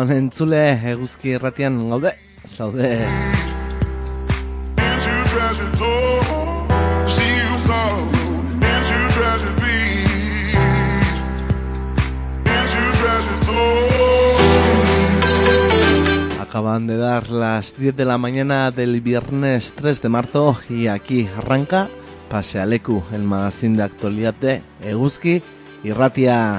Honen entzule, eguzki erratian gaude, zaude. Acaban de dar las 10 de la mañana del viernes 3 de marzo y aquí arranca Pasealeku, el magazine de actualidad de Eguzki y Ratia.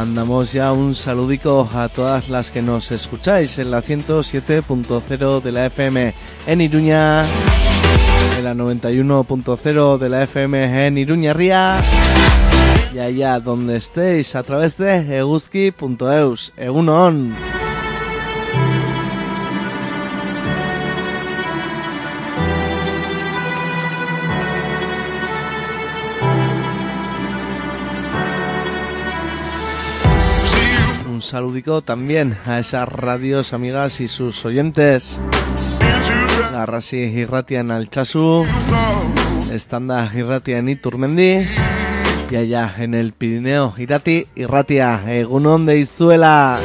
Mandamos ya un saludico a todas las que nos escucháis en la 107.0 de la FM en Iruña, en la 91.0 de la FM en Iruña Ría y allá donde estéis a través de eguzki.eus. Egunon. Saludico también a esas radios amigas y sus oyentes. Garrasi irratia en Altsasu. Estanda irratia en Iturmendi y allá en el Pirineo Irati irratia egunon de Izuela.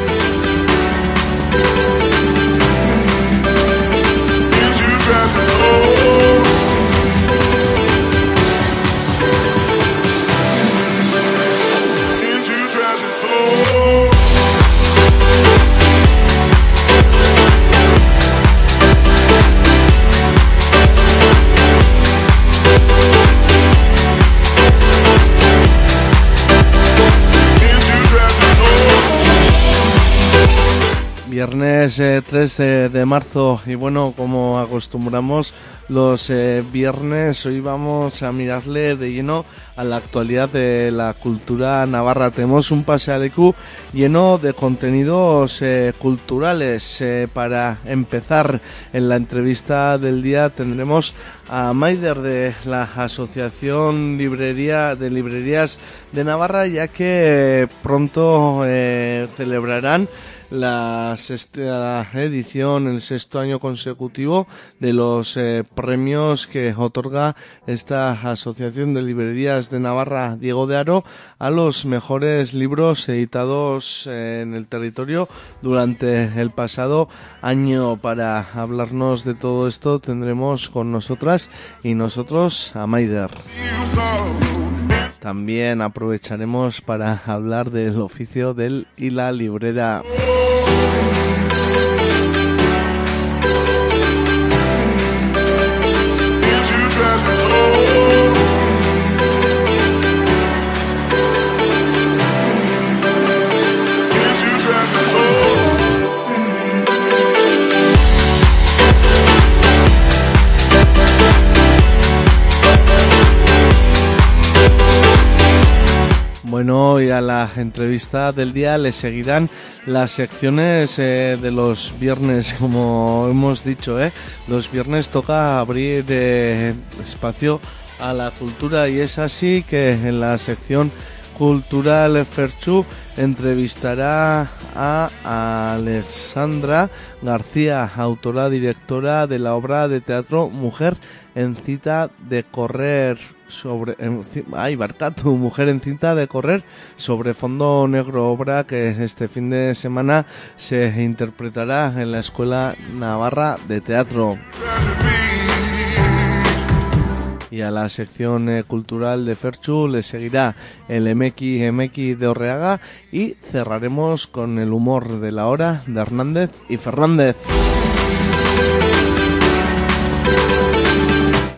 Viernes eh, 3 de, de marzo y bueno, como acostumbramos los eh, viernes, hoy vamos a mirarle de lleno a la actualidad de la cultura navarra. Tenemos un pasealecu lleno de contenidos eh, culturales. Eh, para empezar en la entrevista del día tendremos a Maider de la Asociación Librería de Librerías de Navarra, ya que eh, pronto eh, celebrarán la sexta edición, el sexto año consecutivo de los eh, premios que otorga esta Asociación de Librerías de Navarra Diego de Aro a los mejores libros editados eh, en el territorio durante el pasado año. Para hablarnos de todo esto tendremos con nosotras y nosotros a Maider. También aprovecharemos para hablar del oficio del y la librera. Bueno, y a la entrevista del día le seguirán las secciones eh, de los viernes, como hemos dicho, ¿eh? Los viernes toca abrir eh, espacio a la cultura y es así que en la sección cultural Ferchu entrevistará a Alexandra García, autora directora de la obra de teatro Mujer en cita de correr sobre ay Barcato, Mujer en cinta de correr sobre fondo negro, obra que este fin de semana se interpretará en la Escuela Navarra de Teatro. Y a la sección eh, cultural de Ferchu le seguirá el MX MX de Orreaga y cerraremos con el humor de la hora de Hernández y Fernández.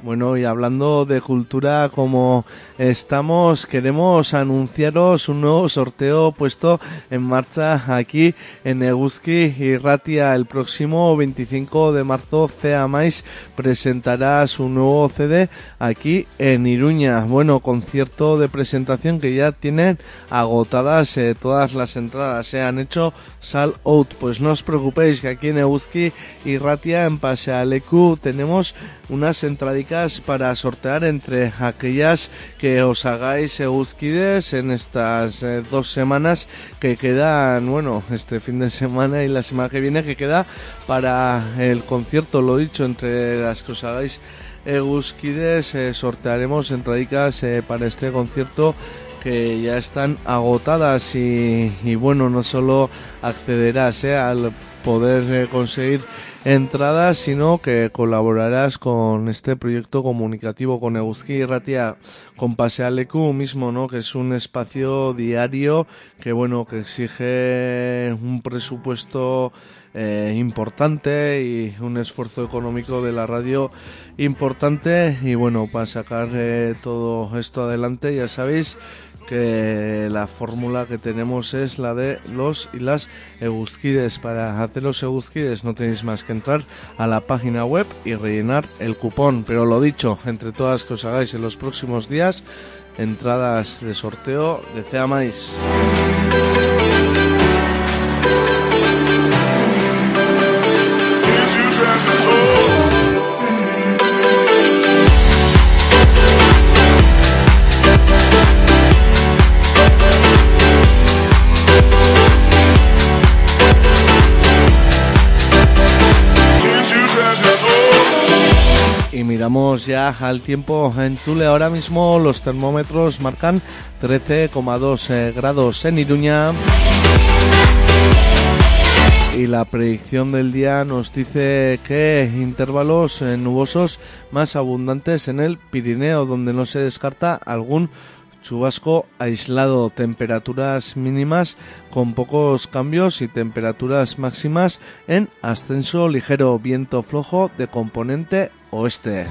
Bueno, y hablando de cultura como estamos, queremos anunciaros un nuevo sorteo puesto en marcha aquí en Eguzki y Ratia. El próximo 25 de marzo, Cea Mais presentará su nuevo CD aquí en Iruña. Bueno, concierto de presentación que ya tienen agotadas eh, todas las entradas. Se han hecho sal out. Pues no os preocupéis que aquí en Eguzki y Ratia, en Pasealecu, tenemos unas entradicas para sortear entre aquellas que os hagáis eguzquides en estas eh, dos semanas que quedan, bueno, este fin de semana y la semana que viene que queda para el concierto, lo dicho, entre las que os hagáis eguzquides eh, sortearemos entradicas eh, para este concierto que ya están agotadas y, y bueno, no solo accederás eh, al poder eh, conseguir entradas, sino que colaborarás con este proyecto comunicativo con y Ratia, con Pasealecu mismo, ¿no? Que es un espacio diario que, bueno, que exige un presupuesto eh, importante y un esfuerzo económico de la radio importante y bueno para sacar eh, todo esto adelante ya sabéis que la fórmula que tenemos es la de los y las eguzquides. Para hacer los eguzquides no tenéis más que entrar a la página web y rellenar el cupón. Pero lo dicho entre todas que os hagáis en los próximos días entradas de sorteo de CEA Y miramos ya al tiempo en Chule. Ahora mismo los termómetros marcan 13,2 eh, grados en Iruña. Y la predicción del día nos dice que intervalos eh, nubosos más abundantes en el Pirineo, donde no se descarta algún chubasco aislado, temperaturas mínimas con pocos cambios y temperaturas máximas en ascenso ligero, viento flojo de componente oeste.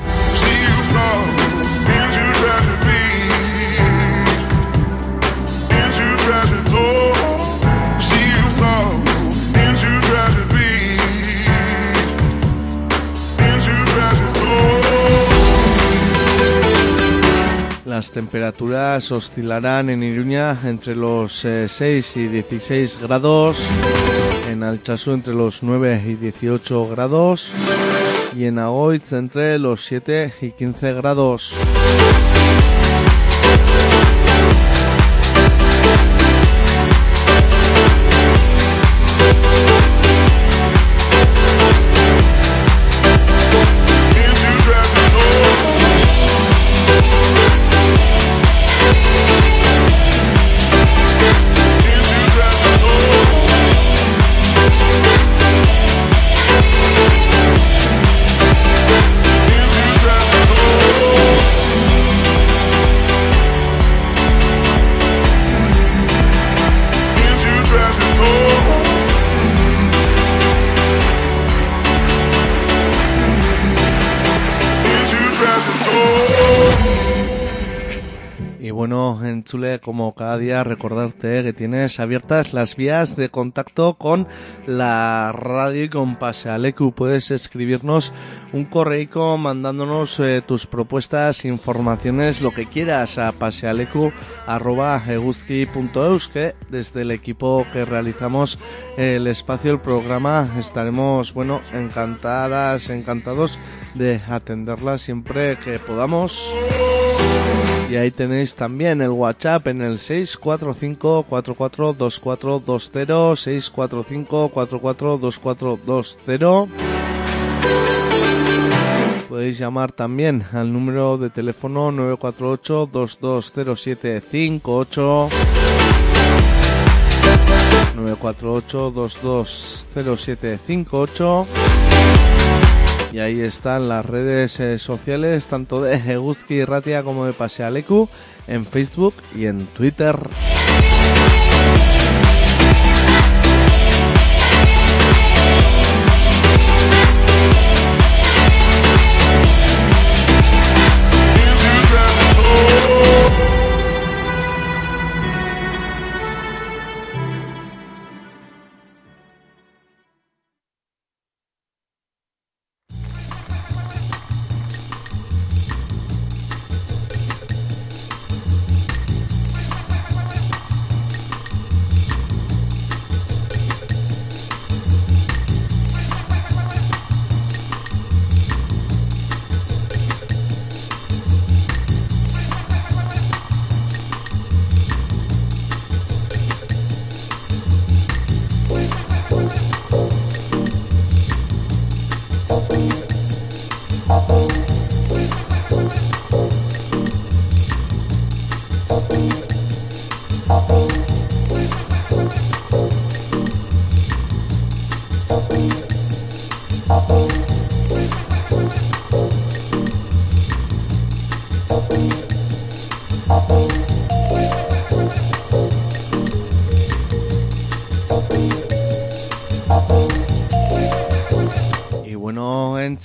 Las temperaturas oscilarán en Iruña entre los eh, 6 y 16 grados, en Alchazú entre los 9 y 18 grados y en Agoitz entre los 7 y 15 grados. Como cada día, recordarte que tienes abiertas las vías de contacto con la radio y con Pasealecu. Puedes escribirnos un correo mandándonos eh, tus propuestas, informaciones, lo que quieras a pasealecu.eguzki.eus que desde el equipo que realizamos el espacio, el programa, estaremos, bueno, encantadas, encantados de atenderla siempre que podamos. Y ahí tenéis también el WhatsApp en el 645-442420, 645-442420. Podéis llamar también al número de teléfono 948-220758. 948-220758. Y ahí están las redes eh, sociales, tanto de Eguzki Ratia como de Pasealecu, en Facebook y en Twitter.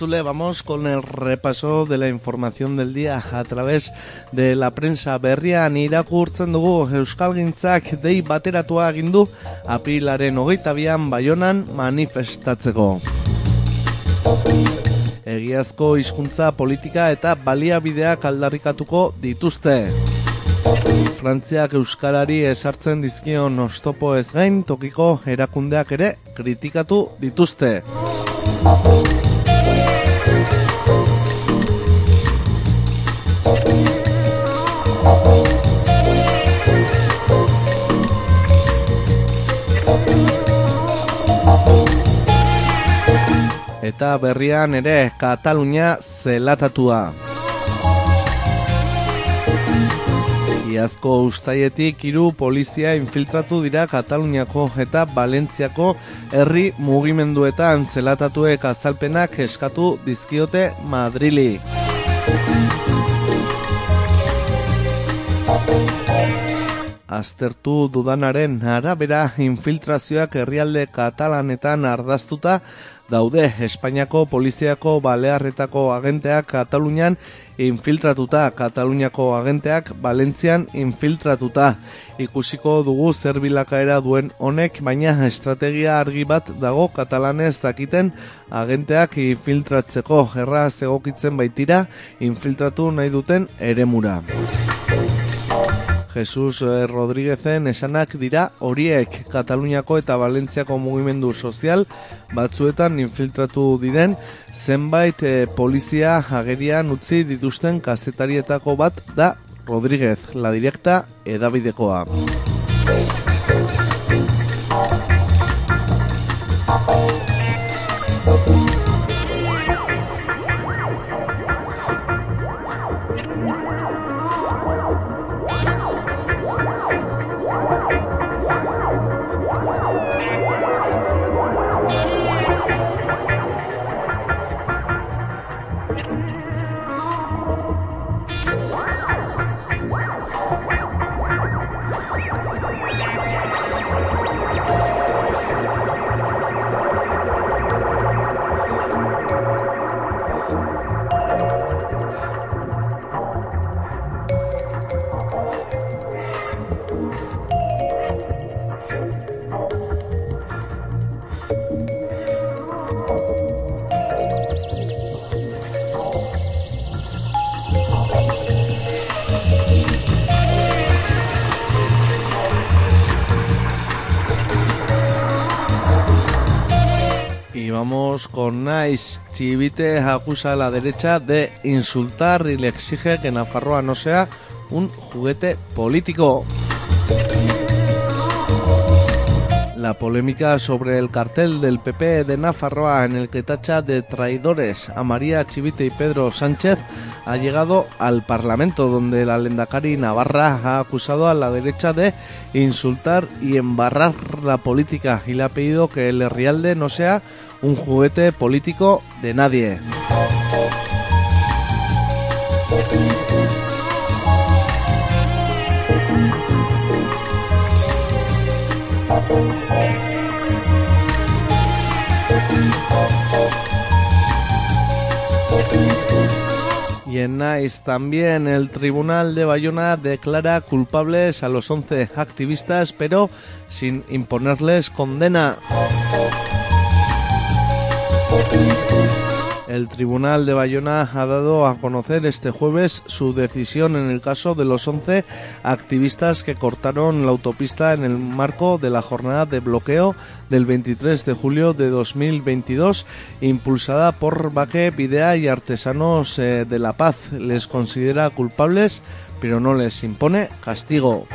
Entzule, vamos con el repaso de la información del día a través de la prensa berrian irakurtzen dugu Euskalgintzak dei bateratua egin du apilaren hogeita bian baionan manifestatzeko. Egiazko hizkuntza politika eta baliabideak aldarrikatuko dituzte. Frantziak Euskarari esartzen dizkion ostopo ez gain tokiko erakundeak ere kritikatu dituzte. Eta berrian ere Katalunia zelatatua. Iazko ustaietik hiru polizia infiltratu dira Kataluniako eta Valentziako herri mugimenduetan zelatatuek azalpenak eskatu dizkiote Madrili. Aztertu dudanaren arabera infiltrazioak herrialde katalanetan ardaztuta daude Espainiako poliziako balearretako agenteak Katalunian infiltratuta, Kataluniako agenteak Valentzian infiltratuta. Ikusiko dugu zer bilakaera duen honek, baina estrategia argi bat dago katalanez dakiten agenteak infiltratzeko gerra zegokitzen baitira infiltratu nahi duten eremura. Jesus eh, Rodríguezen esanak dira horiek Kataluniako eta Valentziako mugimendu sozial batzuetan infiltratu diren zenbait eh, polizia agerian utzi dituzten kazetarietako bat da Rodríguez, la directa edabidekoa. Chivite acusa a la derecha de insultar y le exige que Nafarroa no sea un juguete político. La polémica sobre el cartel del PP de Nafarroa en el que tacha de traidores a María Chivite y Pedro Sánchez ha llegado al Parlamento, donde la Lendakari Navarra ha acusado a la derecha de insultar y embarrar la política y le ha pedido que el Rialde no sea un juguete político de nadie. Y en Nice también el Tribunal de Bayona declara culpables a los 11 activistas, pero sin imponerles condena. El Tribunal de Bayona ha dado a conocer este jueves su decisión en el caso de los 11 activistas que cortaron la autopista en el marco de la jornada de bloqueo del 23 de julio de 2022 impulsada por Baque, Videa y Artesanos eh, de la Paz. Les considera culpables, pero no les impone castigo.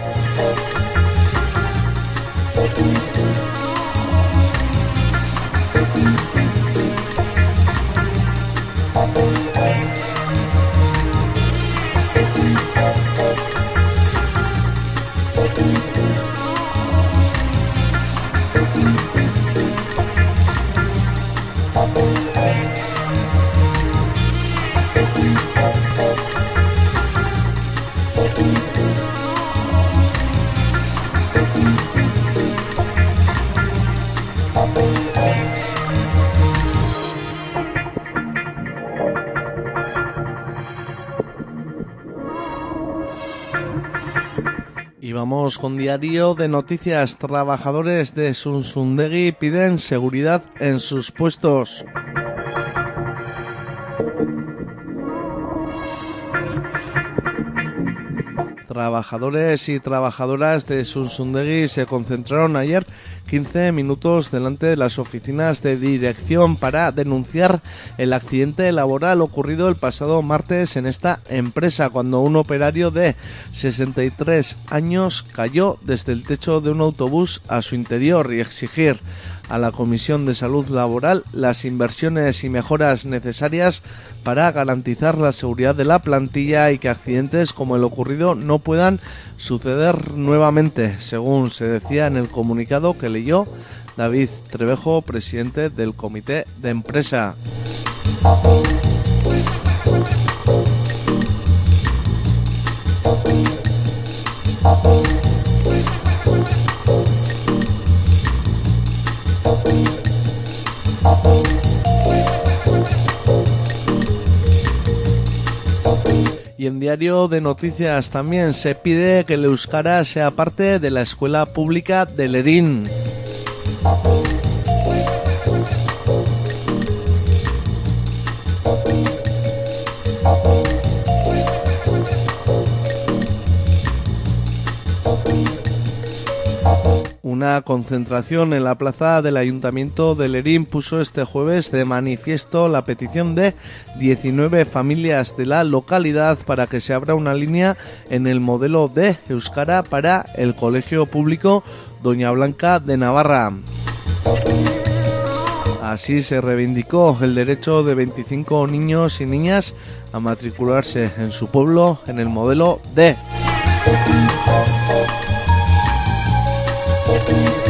Con diario de noticias. Trabajadores de Sunsundegui piden seguridad en sus puestos. Trabajadores y trabajadoras de Sunsundegui se concentraron ayer 15 minutos delante de las oficinas de dirección para denunciar el accidente laboral ocurrido el pasado martes en esta empresa cuando un operario de 63 años cayó desde el techo de un autobús a su interior y exigir a la Comisión de Salud Laboral las inversiones y mejoras necesarias para garantizar la seguridad de la plantilla y que accidentes como el ocurrido no puedan suceder nuevamente, según se decía en el comunicado que leyó David Trevejo, presidente del comité de empresa. Y en Diario de Noticias también se pide que el euskara sea parte de la escuela pública de Lerín. Una concentración en la plaza del Ayuntamiento de Lerín puso este jueves de manifiesto la petición de 19 familias de la localidad para que se abra una línea en el modelo de Euskara para el Colegio Público Doña Blanca de Navarra. Así se reivindicó el derecho de 25 niños y niñas a matricularse en su pueblo en el modelo D. Y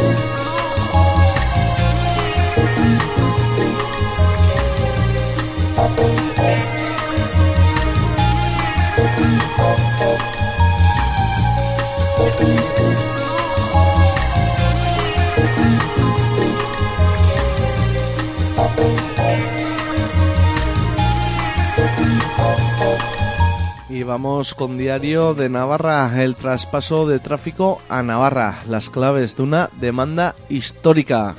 vamos con diario de Navarra, el traspaso de tráfico a Navarra, las claves de una demanda histórica.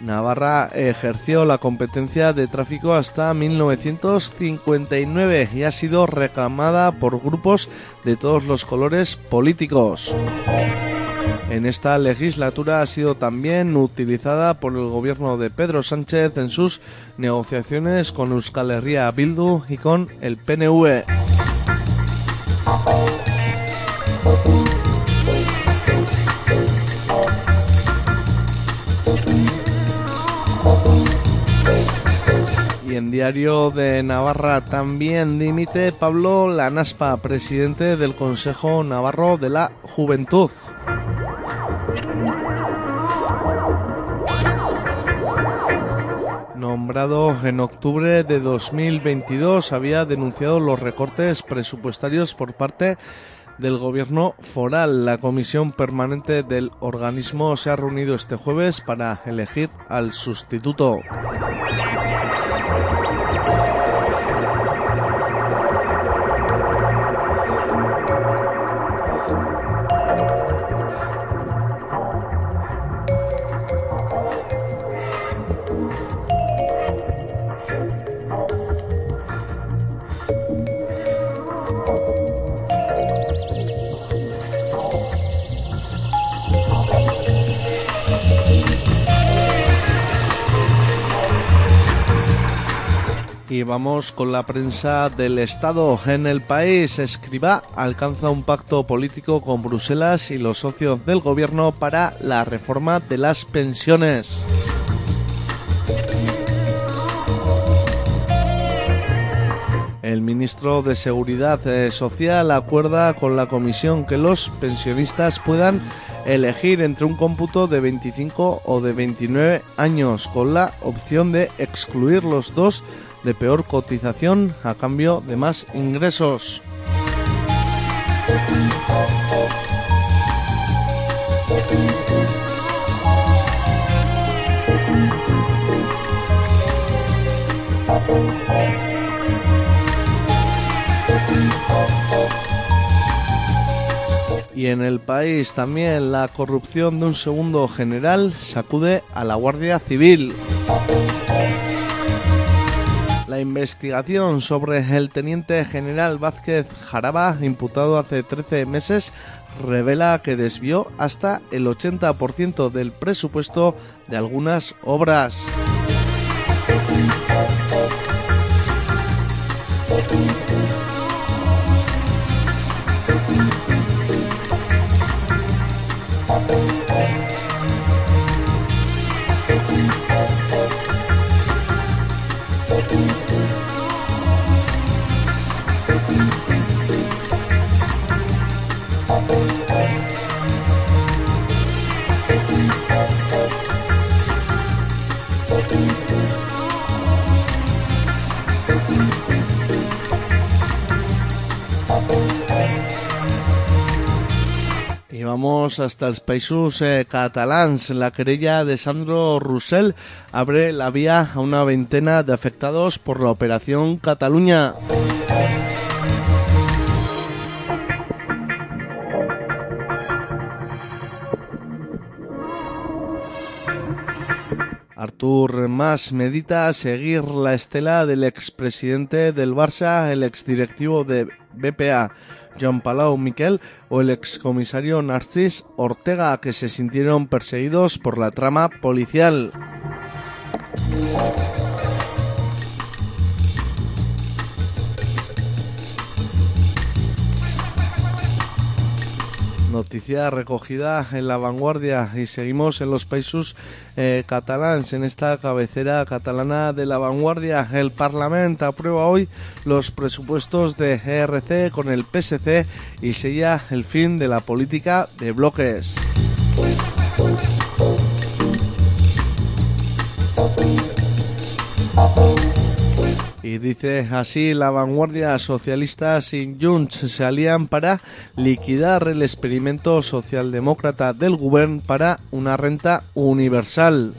Navarra ejerció la competencia de tráfico hasta 1959 y ha sido reclamada por grupos de todos los colores políticos. En esta legislatura ha sido también utilizada por el gobierno de Pedro Sánchez en sus negociaciones con Euskal Herria Bildu y con el PNV. Y en Diario de Navarra también dimite Pablo Lanaspa, presidente del Consejo Navarro de la Juventud. En octubre de 2022, había denunciado los recortes presupuestarios por parte del gobierno foral. La comisión permanente del organismo se ha reunido este jueves para elegir al sustituto. Y vamos con la prensa del Estado. En el país, Escriba alcanza un pacto político con Bruselas y los socios del gobierno para la reforma de las pensiones. El ministro de Seguridad eh, Social acuerda con la comisión que los pensionistas puedan elegir entre un cómputo de 25 o de 29 años, con la opción de excluir los dos de peor cotización a cambio de más ingresos. Y en el país también la corrupción de un segundo general sacude a la Guardia Civil. La investigación sobre el teniente general Vázquez Jaraba, imputado hace 13 meses, revela que desvió hasta el 80% del presupuesto de algunas obras. Hasta los países eh, catalans. La querella de Sandro Roussel abre la vía a una veintena de afectados por la operación Cataluña. Artur Mas medita seguir la estela del expresidente del Barça, el exdirectivo de BPA, Joan Palau Miquel, o el excomisario Narcís Ortega, que se sintieron perseguidos por la trama policial. Noticia recogida en la vanguardia y seguimos en los países eh, catalans. En esta cabecera catalana de la vanguardia, el Parlamento aprueba hoy los presupuestos de ERC con el PSC y sella el fin de la política de bloques. Y dice así, la vanguardia socialista sin Junts se alían para liquidar el experimento socialdemócrata del gobierno para una renta universal.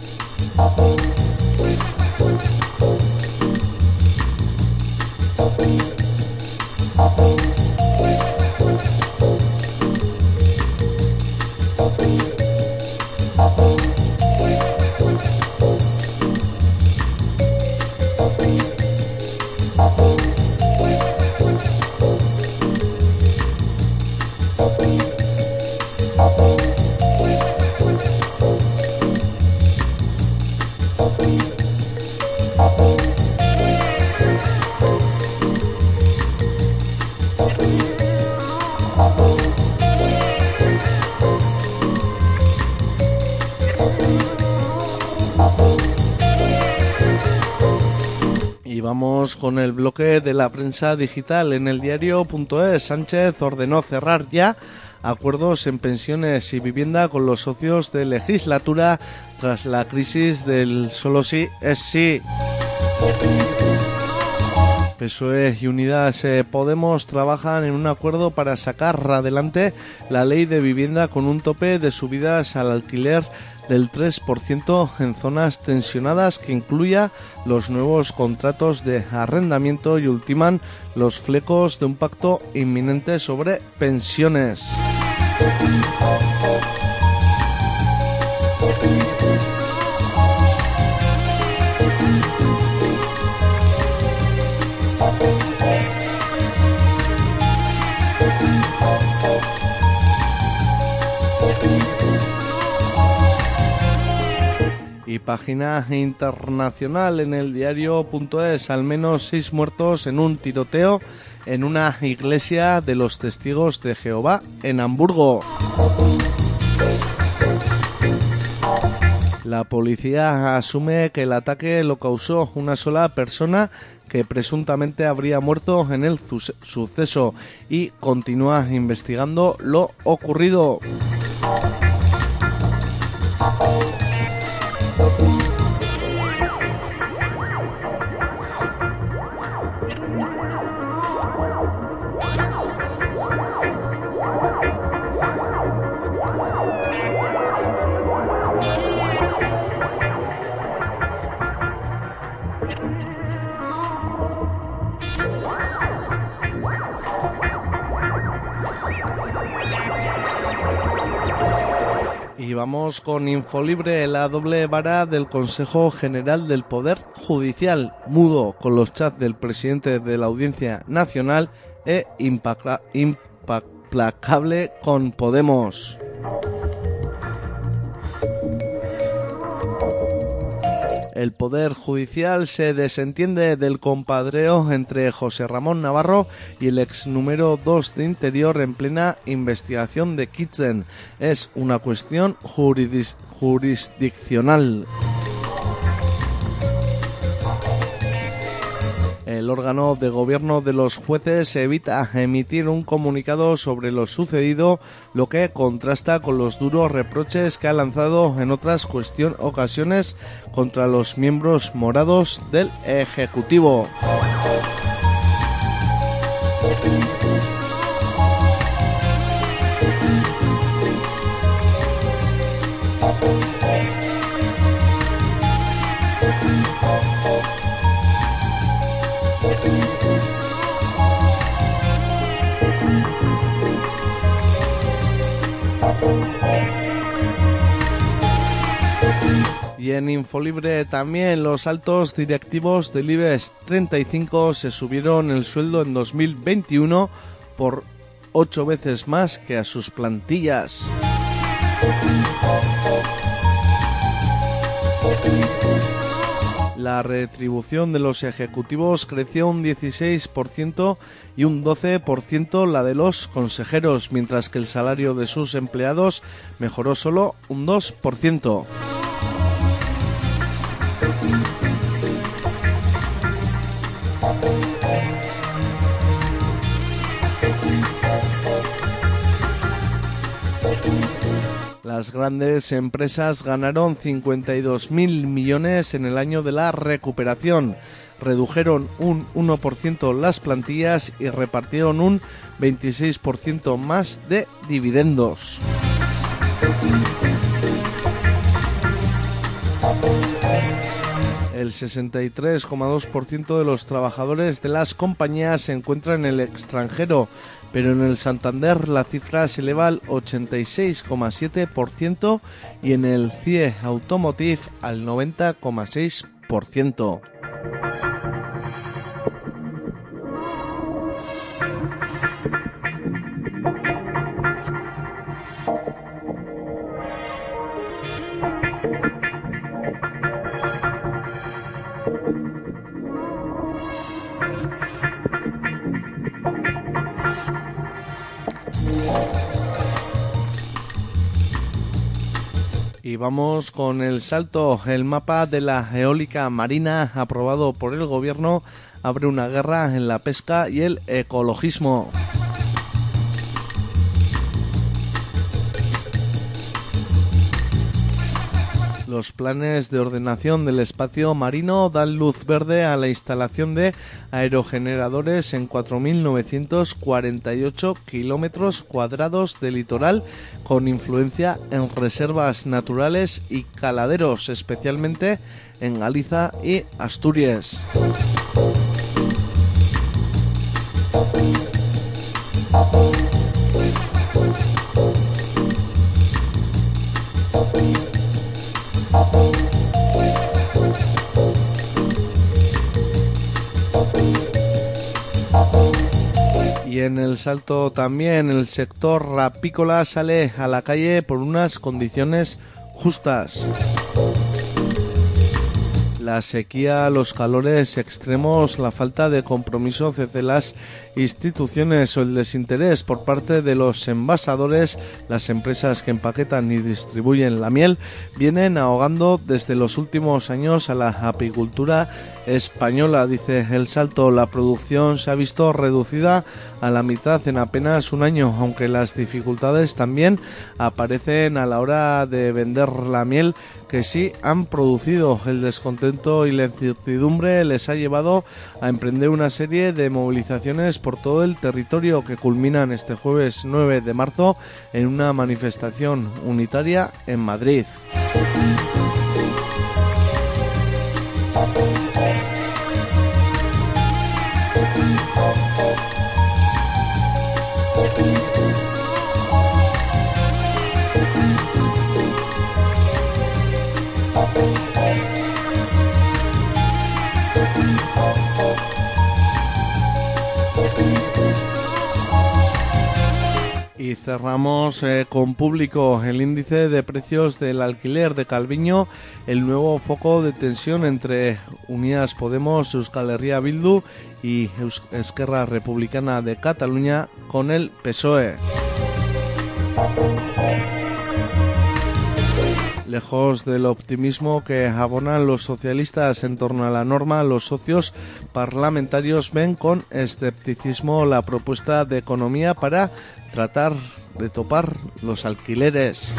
Prensa digital. En el diario.es, Sánchez ordenó cerrar ya acuerdos en pensiones y vivienda con los socios de legislatura tras la crisis del solo sí es sí. PSOE y Unidas eh, Podemos trabajan en un acuerdo para sacar adelante la ley de vivienda con un tope de subidas al alquiler del 3% en zonas tensionadas que incluya los nuevos contratos de arrendamiento y ultiman los flecos de un pacto inminente sobre pensiones. Y página internacional en el diario.es, al menos seis muertos en un tiroteo en una iglesia de los testigos de Jehová en Hamburgo. La policía asume que el ataque lo causó una sola persona que presuntamente habría muerto en el suceso y continúa investigando lo ocurrido. Vamos con Infolibre, la doble vara del Consejo General del Poder Judicial, mudo con los chats del presidente de la Audiencia Nacional e implacable con Podemos. El Poder Judicial se desentiende del compadreo entre José Ramón Navarro y el ex número 2 de Interior en plena investigación de Kitchen. Es una cuestión jurisdiccional. El órgano de gobierno de los jueces evita emitir un comunicado sobre lo sucedido, lo que contrasta con los duros reproches que ha lanzado en otras cuestión, ocasiones contra los miembros morados del Ejecutivo. En Infolibre también los altos directivos del IBEX 35 se subieron el sueldo en 2021 por ocho veces más que a sus plantillas. La retribución de los ejecutivos creció un 16% y un 12% la de los consejeros, mientras que el salario de sus empleados mejoró solo un 2%. Las grandes empresas ganaron 52.000 millones en el año de la recuperación, redujeron un 1% las plantillas y repartieron un 26% más de dividendos. El 63,2% de los trabajadores de las compañías se encuentran en el extranjero, pero en el Santander la cifra se eleva al 86,7% y en el CIE Automotive al 90,6%. Y vamos con el salto. El mapa de la eólica marina aprobado por el gobierno abre una guerra en la pesca y el ecologismo. Los planes de ordenación del espacio marino dan luz verde a la instalación de aerogeneradores en 4.948 kilómetros cuadrados de litoral con influencia en reservas naturales y caladeros, especialmente en Galiza y Asturias. Y en el salto también el sector rapícola sale a la calle por unas condiciones justas. La sequía, los calores extremos, la falta de compromiso de las instituciones o el desinterés por parte de los envasadores, las empresas que empaquetan y distribuyen la miel, vienen ahogando desde los últimos años a la apicultura española. Dice el salto, la producción se ha visto reducida a la mitad en apenas un año, aunque las dificultades también aparecen a la hora de vender la miel que sí han producido. El descontento y la incertidumbre les ha llevado a emprender una serie de movilizaciones por todo el territorio que culminan este jueves 9 de marzo en una manifestación unitaria en Madrid. Y cerramos eh, con público el índice de precios del alquiler de Calviño, el nuevo foco de tensión entre Unidas Podemos, Euskal Herria Bildu y Eus- Esquerra Republicana de Cataluña con el PSOE. Lejos del optimismo que abonan los socialistas en torno a la norma, los socios parlamentarios ven con escepticismo la propuesta de economía para tratar de topar los alquileres.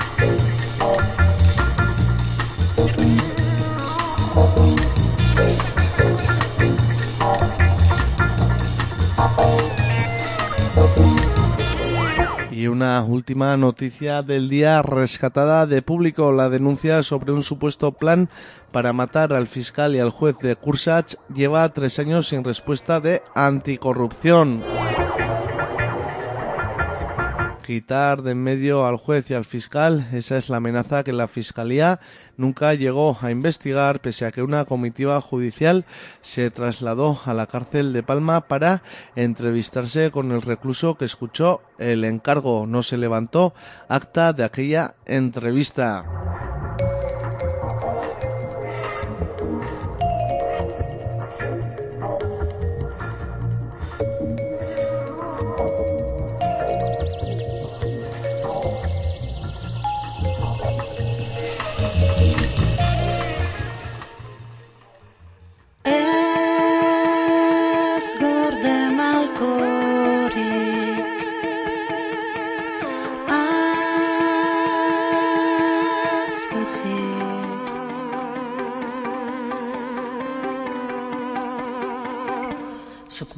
Y una última noticia del día rescatada de público, la denuncia sobre un supuesto plan para matar al fiscal y al juez de Cursach lleva tres años sin respuesta de anticorrupción. Quitar de en medio al juez y al fiscal, esa es la amenaza que la Fiscalía nunca llegó a investigar, pese a que una comitiva judicial se trasladó a la cárcel de Palma para entrevistarse con el recluso que escuchó el encargo. No se levantó acta de aquella entrevista.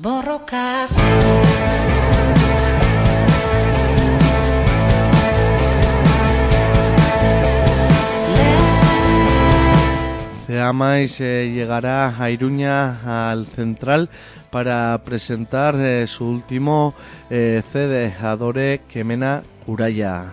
Zuk borrokaz Ceamais eh, llegará a Iruña al Central para presentar eh, su último eh, CD, Adore Kemena Kuraya.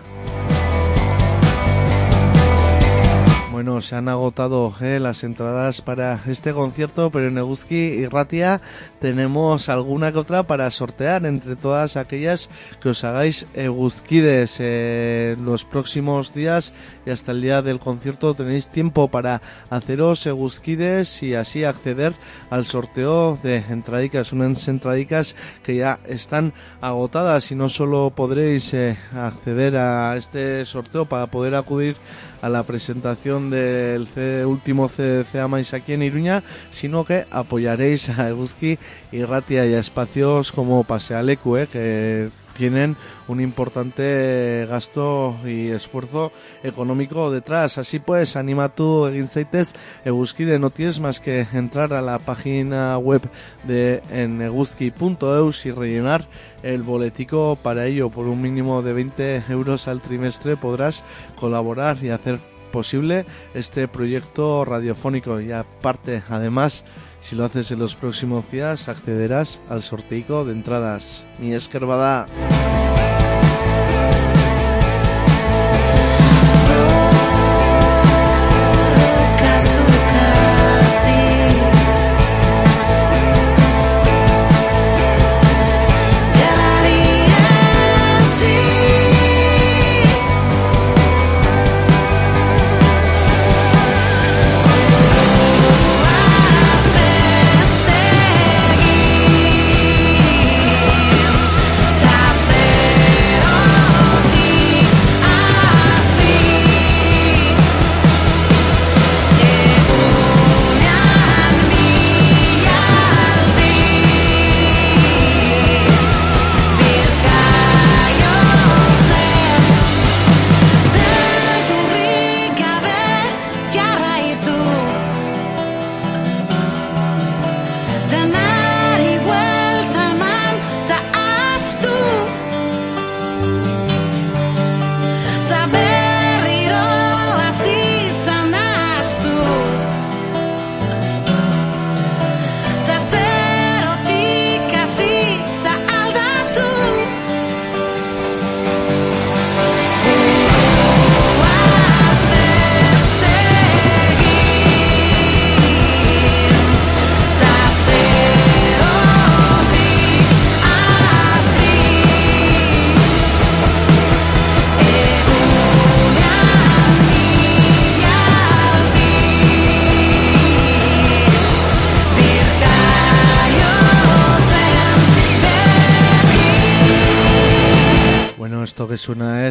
Bueno, se han agotado eh, las entradas para este concierto, pero en y Ratia tenemos alguna que otra para sortear entre todas aquellas que os hagáis Eguzkides eh, en los próximos días y hasta el día del concierto tenéis tiempo para haceros Eguzkides y así acceder al sorteo de entradicas, unas entradicas que ya están agotadas y no solo podréis eh, acceder a este sorteo para poder acudir a la presentación del C- último CDC Amais aquí en Iruña, sino que apoyaréis a Eguzki y Ratia y a espacios como Pasealecu, eh, que tienen un importante gasto y esfuerzo económico detrás. Así pues, anima tú, egin zaitez, Eguzkide, no tienes más que entrar a la página web de en eguzki.eus y rellenar el boletico para ello. Por un mínimo de 20 euros al trimestre podrás colaborar y hacer posible este proyecto radiofónico y aparte además si lo haces en los próximos días accederás al sorteico de entradas. Mi eskerbada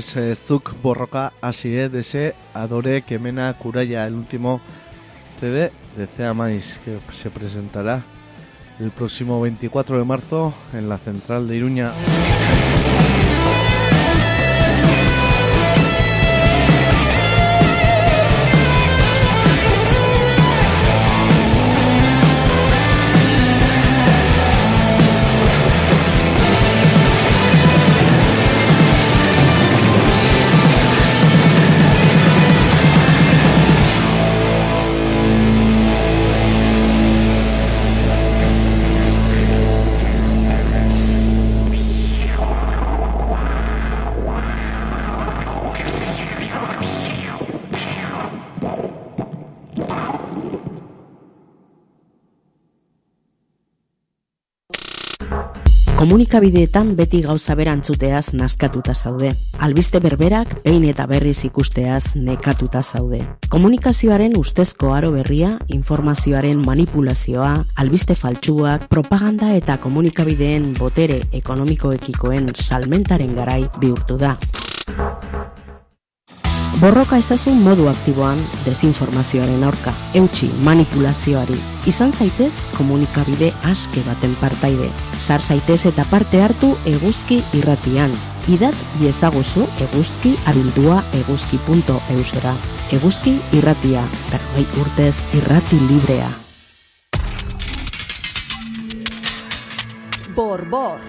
suena es eh, Zuk Borroka Asie de ese Adore Kemena Kuraya, el último CD de Cea Mais que se presentará el próximo 24 de marzo en la central de Iruña. Komunikabideetan beti gauza berantzuteaz nazkatuta zaude. Albiste berberak behin eta berriz ikusteaz nekatuta zaude. Komunikazioaren ustezko aro berria, informazioaren manipulazioa, albiste faltsuak, propaganda eta komunikabideen botere ekonomikoekikoen salmentaren garai bihurtu da. Borroka ezazun modu aktiboan desinformazioaren aurka, eutxi manipulazioari. Izan zaitez komunikabide aske baten partaide. Sar zaitez eta parte hartu eguzki irratian. Idatz iezaguzu eguzki abildua eguzki.eusera. Eguzki irratia, berroi urtez irrati librea. Borbor.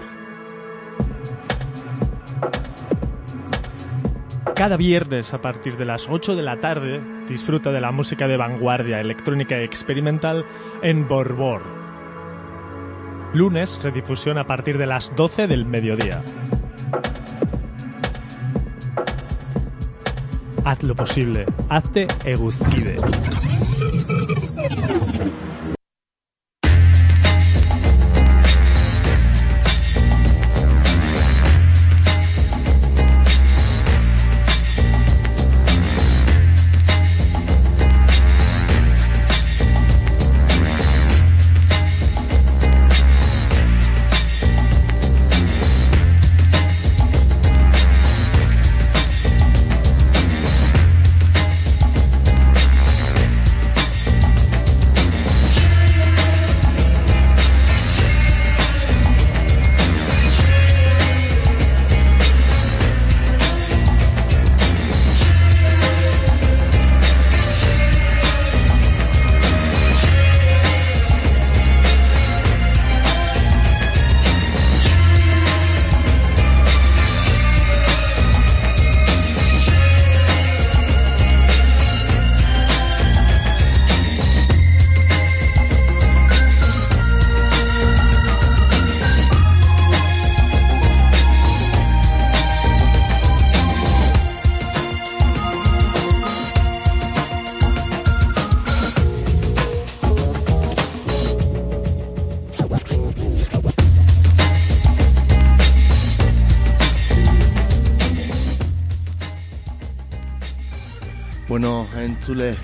Cada viernes a partir de las 8 de la tarde disfruta de la música de vanguardia electrónica y experimental en Borbor. Lunes, redifusión a partir de las 12 del mediodía. Haz lo posible, hazte eguscide.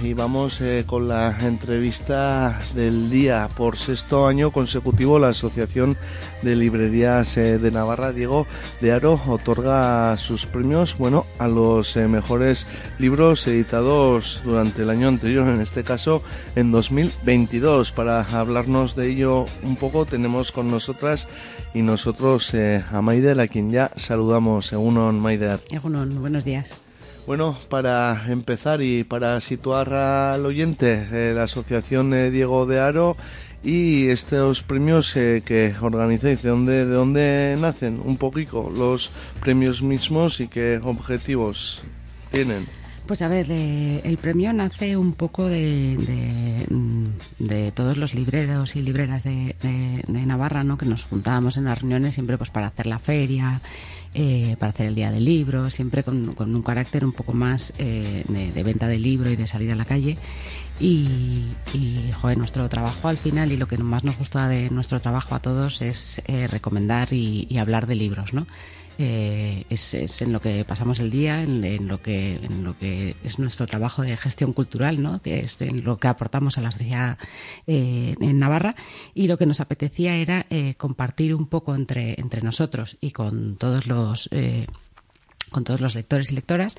Y vamos eh, con la entrevista del día. Por sexto año consecutivo, la Asociación de Librerías eh, de Navarra, Diego de Aro, otorga sus premios bueno, a los eh, mejores libros editados durante el año anterior, en este caso en 2022. Para hablarnos de ello un poco, tenemos con nosotras y nosotros a Maider, a quien ya saludamos. Según Maider. Egunon, buenos días. Bueno, para empezar y para situar al oyente, eh, la Asociación eh, Diego de Aro y estos premios eh, que organizáis, ¿de dónde, ¿de dónde nacen? Un poquito los premios mismos y qué objetivos tienen. Pues a ver, eh, el premio nace un poco de, de, mm, de todos los libreros y libreras de, de- Navarra, ¿no? Que nos juntábamos en las reuniones siempre pues para hacer la feria, eh, para hacer el día del libro, siempre con, un carácter un poco más eh, de, venta de libro y de salir a la calle. Y, y, nuestro trabajo al final y lo que más nos gusta de nuestro trabajo a todos es eh, recomendar y, y hablar de libros, ¿no? Eh, es, en lo que pasamos el día, en, lo que en lo que es nuestro trabajo de gestión cultural, ¿no? Que es en lo que aportamos a la sociedad eh, en Navarra y lo que nos apetecía era eh, compartir un poco entre nosotros y con todos los con todos los lectores y lectoras,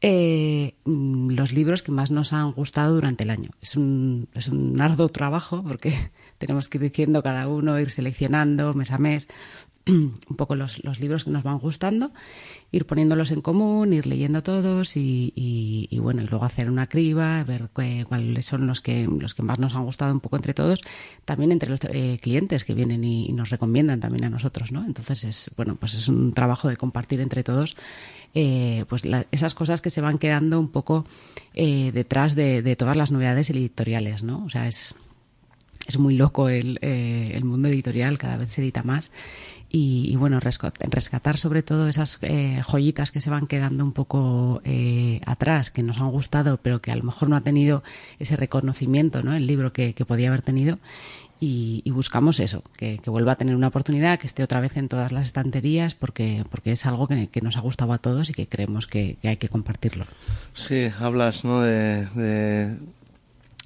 mm, los libros que más nos han gustado durante el año. Es un, es un arduo trabajo porque tenemos que ir diciendo cada uno, ir seleccionando mes a mes un poco los, los libros que nos van gustando, ir poniéndolos en común, ir leyendo todos y, y- y, bueno, y luego hacer una criba, ver cuáles son los que, los que más nos han gustado un poco entre todos, también entre los eh, clientes que vienen y, nos recomiendan también a nosotros, ¿no? Entonces es, bueno, pues es un trabajo de compartir entre todos eh, pues esas cosas que se van quedando un poco eh, detrás de, de todas las novedades editoriales, ¿no? O sea, es, es muy loco el, eh, el mundo editorial, cada vez se edita más. Y, bueno, rescatar sobre todo esas eh, joyitas que se van quedando un poco eh, atrás, que nos han gustado, pero que a lo mejor no ha tenido ese reconocimiento, ¿no? El libro que, que podía haber tenido. Y, buscamos eso, que, vuelva a tener una oportunidad, que esté otra vez en todas las estanterías, porque, porque es algo que, nos ha gustado a todos y que creemos que, hay que compartirlo. Sí, hablas, ¿no? De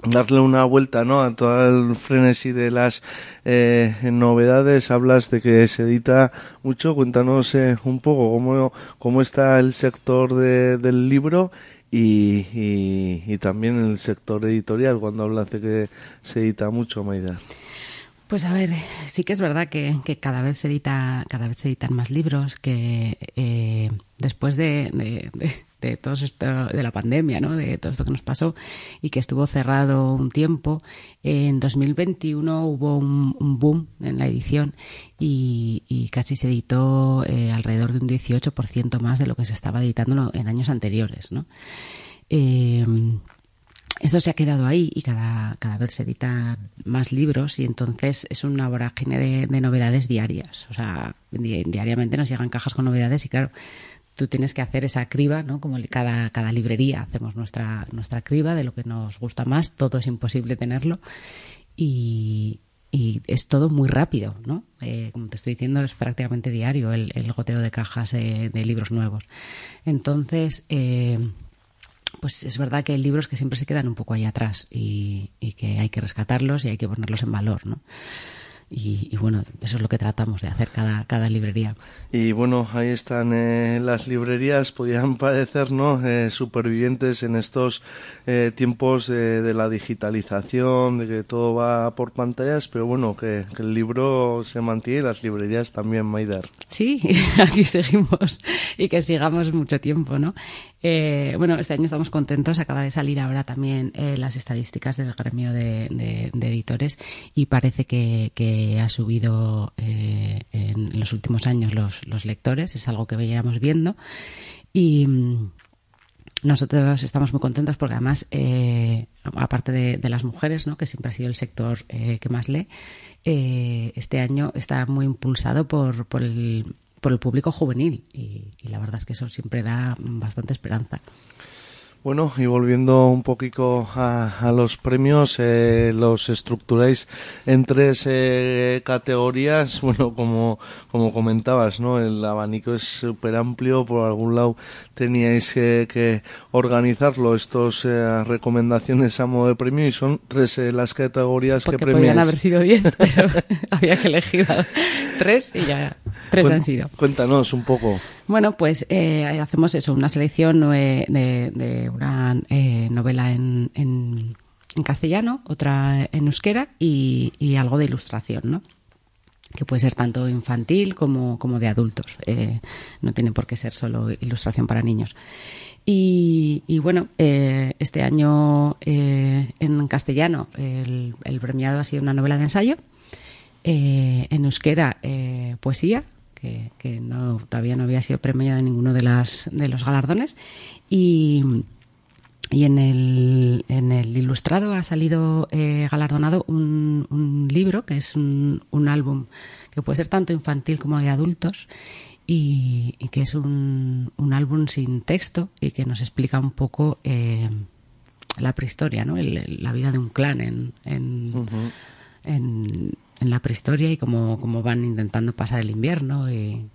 darle una vuelta, ¿no? A todo el frenesí de las eh, novedades. Hablas de que se edita mucho. Cuéntanos eh, un poco cómo, cómo está el sector de- del libro y, y, también el sector editorial cuando hablas de que se edita mucho, Maida. Pues a ver, sí que es verdad que, que cada vez se edita, cada vez se editan más libros, que eh, después de, de, de- de todo esto, de la pandemia, ¿no? de todo esto que nos pasó y que estuvo cerrado un tiempo, en 2021 hubo un, boom en la edición y, casi se editó eh, alrededor de un 18% más de lo que se estaba editando en años anteriores, ¿no? Eh, esto se ha quedado ahí y cada, cada vez se editan más libros y entonces es una vorágine de, de novedades diarias. O sea, di- diariamente nos llegan cajas con novedades y claro, tú tienes que hacer esa criba, ¿no? Como cada, cada librería hacemos nuestra, nuestra criba de lo que nos gusta más, todo es imposible tenerlo y, es todo muy rápido, ¿no? Eh, como te estoy diciendo, es prácticamente diario el, el goteo de cajas eh, de libros nuevos. Entonces, eh, pues es verdad que hay libros que siempre se quedan un poco ahí atrás y, y que hay que rescatarlos y hay que ponerlos en valor, ¿no? Y, y bueno, eso es lo que tratamos de hacer cada, cada librería. Y bueno, ahí están eh, las librerías, podían parecer ¿no? Eh, supervivientes en estos eh, tiempos de, de la digitalización, de que todo va por pantallas, pero bueno, que, que el libro se mantiene y las librerías también, Maidar. Sí, aquí seguimos y que sigamos mucho tiempo, ¿no? Eh, bueno, este año estamos contentos. Acaba de salir ahora también eh, las estadísticas del gremio de, editores y parece que, ha subido eh, en los últimos años los, lectores. Es algo que veíamos viendo y mm, nosotros estamos muy contentos porque además, aparte de, las mujeres, ¿no? que siempre ha sido el sector que más lee, este año está muy impulsado por, el, por el público juvenil y, y la verdad es que eso siempre da bastante esperanza. Bueno, y volviendo un poquito a, a los premios, eh, los estructuráis en tres eh, categorías. Bueno, como, como comentabas, ¿no? El abanico es súper amplio. Por algún lado teníais que, que organizarlo, estos eh, recomendaciones a modo de premio, y son tres eh, las categorías Porque que premiáis. podían haber sido diez, pero había que elegir tres y ya tres Cuen- han sido. Cuéntanos un poco. Bueno, pues eh, hacemos eso, una selección eh, de, de una eh, novela en, en, en castellano, otra en euskera y, y algo de ilustración, ¿no? que puede ser tanto infantil como, como de adultos. Eh, no tiene por qué ser solo ilustración para niños. Y, y bueno, eh, este año eh, en castellano el, el premiado ha sido una novela de ensayo. Eh, en euskera, eh, poesía, que, que no, todavía no había sido premiada en ninguno de, las, de los galardones. Y, y en el, en el ilustrado ha salido eh, galardonado un, un libro que es un, un álbum que puede ser tanto infantil como de adultos y, y que es un, un álbum sin texto y que nos explica un poco eh, la prehistoria, ¿no? El- el- la vida de un clan en, en, en, en la prehistoria y cómo, cómo van intentando pasar el invierno. Y...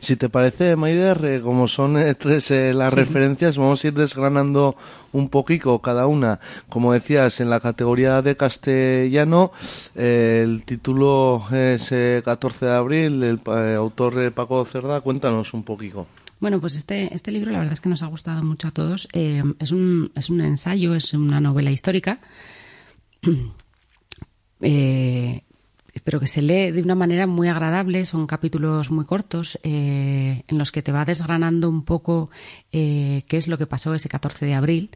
Si te parece, Maider, eh, como son eh, tres eh, las referencias, vamos a ir desgranando un poquito cada una. Como decías, en la categoría de castellano, el título es eh, 14 de abril, el autor Paco Cerda, cuéntanos un poquito. Bueno, pues este, este libro la verdad es que nos ha gustado mucho a todos. Es, un, es un ensayo, es una novela histórica, eh, pero que se lee de una manera muy agradable. Son capítulos muy cortos eh, en los que te va desgranando un poco eh, qué es lo que pasó ese 14 de abril.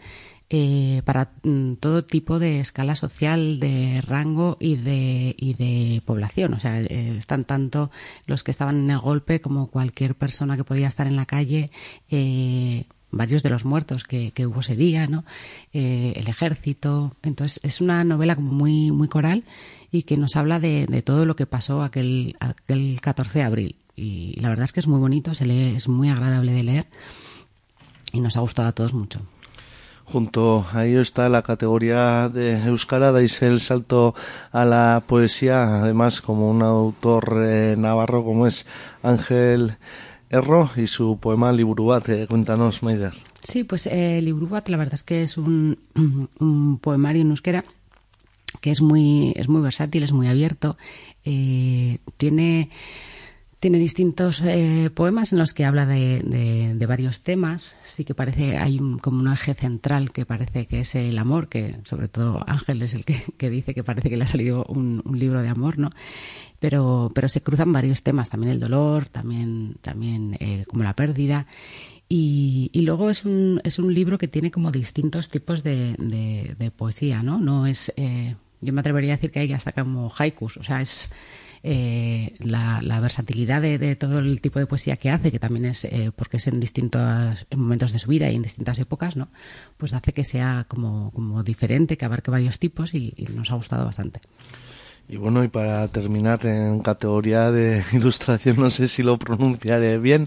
eh, para mm, todo tipo de escala social, de rango y de, y de población. O sea, eh, están tanto los que estaban en el golpe como cualquier persona que podía estar en la calle, eh, varios de los muertos que, que hubo ese día, ¿no? Eh, el ejército. Entonces, es una novela como muy, muy coral y que nos habla de, de todo lo que pasó aquel, aquel 14 de abril. Y la verdad es que es muy bonito, se lee, es muy agradable de leer y nos ha gustado a todos mucho. Junto a ello está la categoría de Euskara, dais el salto a la poesía, además como un autor eh, navarro como es Ángel Erro y su poema Liburuat. Eh, cuéntanos, Maider. Sí, pues eh, Librubat la verdad es que es un, un poemario en euskera que es muy, es muy versátil, es muy abierto. eh, tiene, tiene distintos eh, poemas en los que habla de, de- de varios temas. Sí que parece, hay un- como un eje central que parece que es el amor, que sobre todo Ángel es el que, que dice que parece que le ha salido un, libro de amor, ¿no? Pero, pero se cruzan varios temas, también el dolor, también, también eh, como la pérdida. Y, y luego es un, es un libro que tiene como distintos tipos de, de- de poesía, ¿no? No es, eh, yo me atrevería a decir que hay hasta como haikus, o sea, es eh, la, la versatilidad de, de todo el tipo de poesía que hace, que también es eh, porque es en distintos en momentos de su vida y en distintas épocas, ¿no? Pues hace que sea como, como diferente, que abarque varios tipos y nos ha gustado bastante. Y bueno, y para terminar en categoría de ilustración, no sé si lo pronunciaré bien,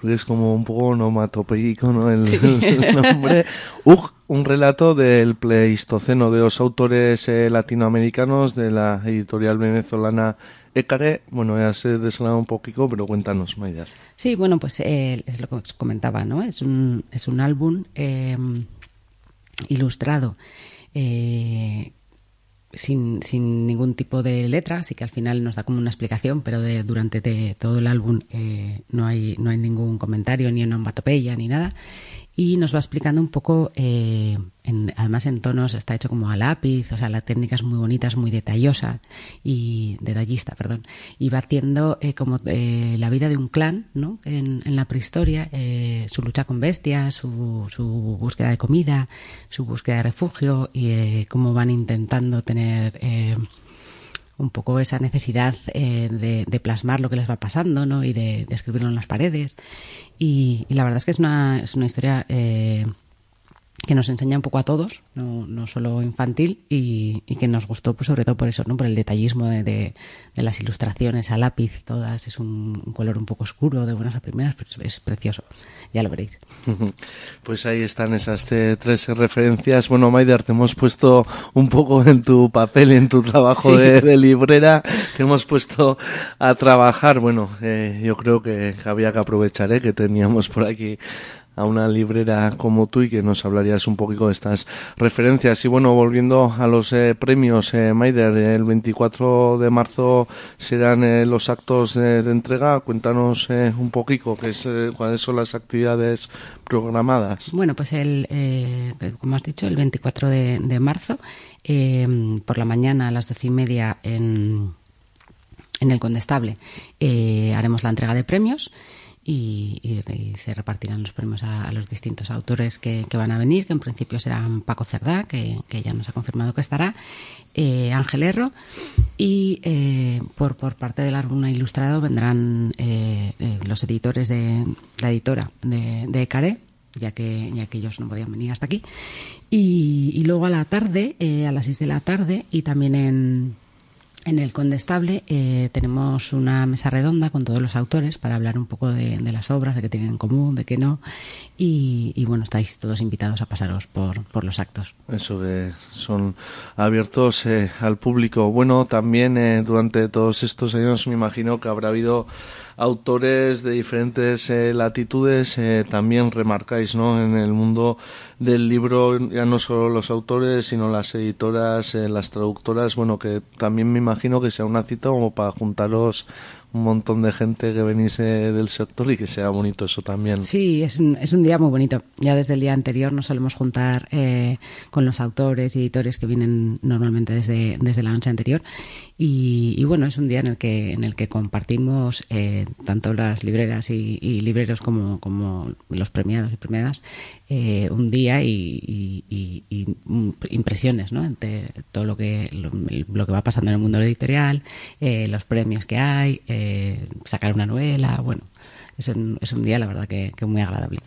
porque es como un poco onomatopeico, ¿no? El, el nombre. Ug, un relato del Pleistoceno de los autores eh, latinoamericanos de la editorial venezolana Écare. Bueno, ya se desgrana un poquito, pero cuéntanos, Maidar. Sí, bueno, pues eh, es lo que os comentaba, ¿no? Es un, es un álbum eh, ilustrado eh, sin, sin ningún tipo de letra, así que al final nos da como una explicación, pero de, durante de- todo el álbum eh, no, hay, no hay ningún comentario, ni onomatopeya, ni nada. Y nos va explicando un poco, eh, en- además en tonos, está hecho como a lápiz, o sea, la técnica es muy bonita, es muy detallosa y detallista, perdón. Y va haciendo eh, como eh, la vida de un clan, ¿no? En, en la prehistoria, eh, su lucha con bestias, su, su búsqueda de comida, su búsqueda de refugio y eh, cómo van intentando tener eh, un poco esa necesidad eh, de, plasmar lo que les va pasando, ¿no? Y de, de escribirlo en las paredes. Y, y la verdad es que es una, es una historia eh, que nos enseña un poco a todos, no, no solo infantil, y, y que nos gustó pues sobre todo por eso, ¿no? Por el detallismo de, de- de las ilustraciones a lápiz, todas, es un, un color un poco oscuro, de buenas a primeras, pero es, precioso, ya lo veréis. Pues ahí están esas tres referencias. Bueno, Maider, te hemos puesto un poco en tu papel, en tu trabajo Sí. de, de librera, te hemos puesto a trabajar. Bueno, eh, yo creo que había que aprovechar eh, que teníamos por aquí a una librera como tú y que nos hablarías un poquito de estas referencias. Y bueno, volviendo a los eh, premios, eh, Maider, el 24 de marzo serán eh, los actos eh, de entrega. Cuéntanos eh, un poquito qué es, eh, cuáles son las actividades programadas. Bueno, pues el, como has dicho, el 24 de, de marzo, por la mañana a las doce y media en, en el Condestable, haremos la entrega de premios y, se repartirán los premios a, los distintos autores que, van a venir, que en principio serán Paco Cerdá, que, ya nos ha confirmado que estará, eh, Ángel Erro y eh, por, por parte del álbum ilustrado vendrán eh, eh, los editores de la editora de, de Ecaré, ya que, ya que ellos no podían venir hasta aquí. Y, y luego a la tarde, a las 6 de la tarde, y también en, En el Condestable eh, tenemos una mesa redonda con todos los autores para hablar un poco de, de las obras, de qué tienen en común, de qué no. Y, y bueno, estáis todos invitados a pasaros por, por los actos. Eso que son abiertos eh, al público. Bueno, también eh, durante todos estos años me imagino que habrá habido autores de diferentes eh, latitudes. eh, también remarcáis, ¿no? En el mundo del libro ya no solo los autores, sino las editoras, eh, las traductoras. Bueno, que también me imagino que sea una cita como para juntaros un montón de gente que venís eh, del sector y que sea bonito eso también. Sí, es un, es un día muy bonito. Ya desde el día anterior nos solemos juntar eh, con los autores y editores que vienen normalmente desde, desde la noche anterior. Y, y bueno, es un día en el que, en el que compartimos eh, tanto las libreras y, y libreros como, como los premiados y premiadas eh, un día y, y- impresiones, ¿no? Entre todo lo que, lo, lo que va pasando en el mundo editorial, eh, los premios que hay, eh, sacar una novela, bueno, es un, es un día, la verdad, que, que muy agradable.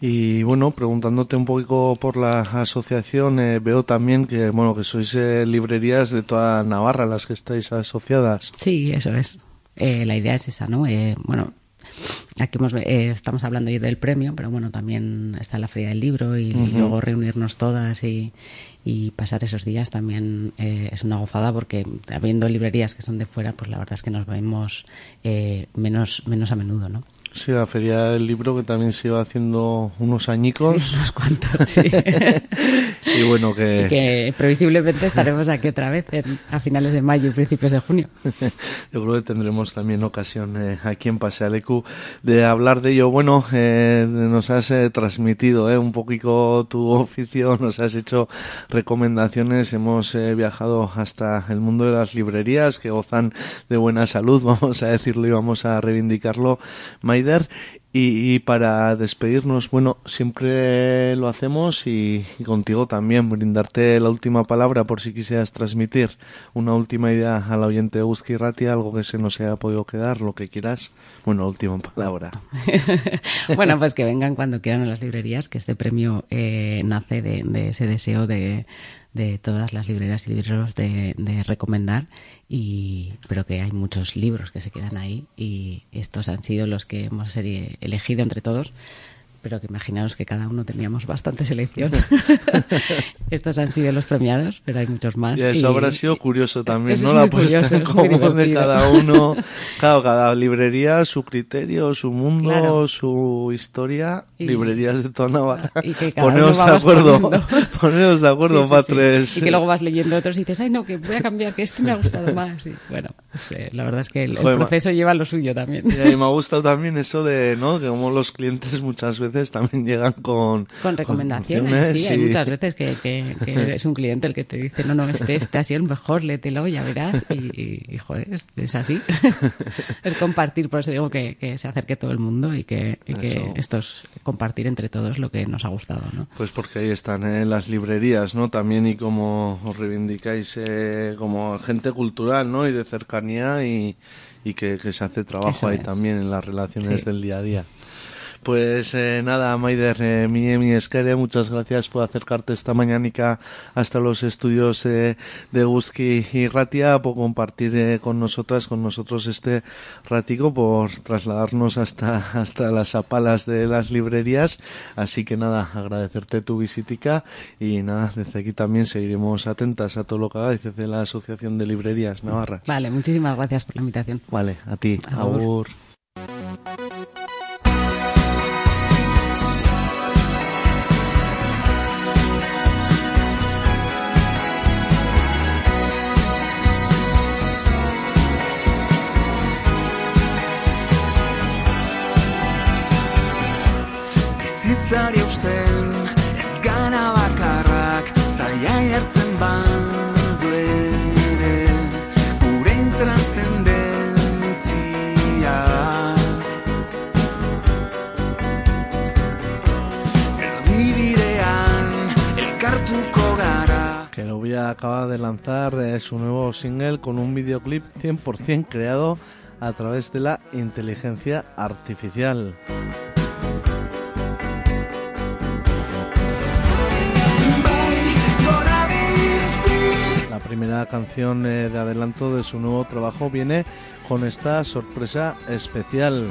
Y bueno, preguntándote un poco por la asociación, eh, veo también que bueno que sois eh, librerías de toda Navarra las que estáis asociadas. Sí, eso es. Eh, la idea es esa, ¿no? Eh, bueno, aquí hemos, eh, estamos hablando hoy del premio, pero bueno, también está la Feria del Libro y luego reunirnos todas y, y pasar esos días también eh, es una gozada porque habiendo librerías que son de fuera, pues la verdad es que nos vemos eh, menos, menos a menudo, ¿no? Sí, la feria del libro que también se iba haciendo unos añicos Sí, unos cuantos, sí. y bueno que, que previsiblemente estaremos aquí otra vez en- a finales de mayo y principios de junio. yo creo que tendremos también ocasión eh, aquí en Pasealecu de hablar de ello. Bueno, eh, nos has eh, transmitido eh, un poquito tu oficio, nos has hecho recomendaciones, hemos eh, viajado hasta el mundo de las librerías que gozan de buena salud, vamos a decirlo y vamos a reivindicarlo, Maider. Y, y para despedirnos, bueno, siempre lo hacemos y, contigo también, brindarte la última palabra por si quisieras transmitir una última idea al oyente de Ratia, algo que se nos haya podido quedar, lo que quieras. Bueno, última palabra. bueno, pues que vengan cuando quieran a las librerías, que este premio eh, nace de ese deseo de, de todas las librerías y libreros de, de recomendar, y, pero que hay muchos libros que se quedan ahí y estos han sido los que hemos elegido entre todos. Pero que imaginaros que cada uno teníamos bastante selección. Estos han sido los premiados, pero hay muchos más. Y eso y- habrá sido curioso también, Eso ¿no? La muy puesta curioso, común de cada uno. Claro, cada librería, su criterio, su mundo, Claro. su historia. Y- librerías de toda Navarra. y que cada Poneos uno de vamos acuerdo. Poneos de acuerdo, Sí, sí, sí. patres. Y que luego vas leyendo otros y dices, ay, no, que voy a cambiar, que este me ha gustado más. Y bueno, pues, eh, la verdad es que el, el ma- proceso lleva lo suyo también. Y me ha gustado también eso de, ¿no? Que como los clientes muchas veces también llegan con... Con recomendaciones, sí, hay y- muchas veces que, que, que es un cliente el que te dice, no, no, este, este ha sido el mejor, léetelo, ya verás. Y, y, y, joder, es, es así. es compartir, por eso digo que, que se acerque todo el mundo y que, que esto es compartir entre todos lo que nos ha gustado, ¿no? Pues porque ahí están eh, las librerías, ¿no? También y como os reivindicáis eh, como gente cultural, ¿no? Y de cercanía y, y que, que se hace trabajo Eso ahí es. también en las relaciones Sí. del día a día. Pues eh, nada, Maider, eh, mi, mi esquere, muchas gracias por acercarte esta mañanica hasta los estudios eh, de Guski y Ratia, por compartir eh, con nosotras, con nosotros este ratico, por trasladarnos hasta, hasta las apalas de las librerías. Así que nada, agradecerte tu visitica y nada, desde aquí también seguiremos atentas a todo lo que hagáis desde la Asociación de Librerías Navarras. Vale, muchísimas gracias por la invitación. Vale, a ti, agur. Bizitzari eusten ez bakarrak gara. Acabar de lanzar eh, su nuevo single con un videoclip 100% creado a través de la inteligencia artificial. Primera canción eh, de adelanto de su nuevo trabajo viene con esta sorpresa especial.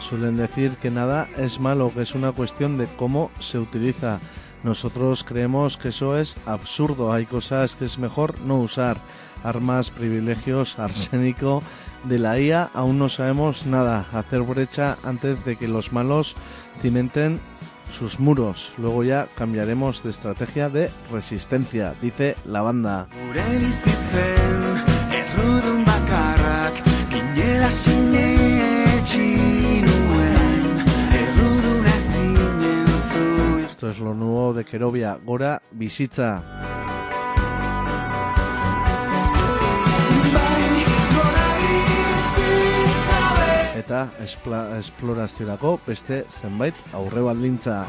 Suelen decir que nada es malo, que es una cuestión de cómo se utiliza. Nosotros creemos que eso es absurdo. Hay cosas que es mejor no usar. Armas, privilegios, arsénico. De la IA aún no sabemos nada. Hacer brecha antes de que los malos cimenten sus muros. Luego ya cambiaremos de estrategia de resistencia, dice la banda. Esto es lo nuevo de Kerovia, Gora Bizitza. Eta esploraziorako beste zenbait aurre baldintza.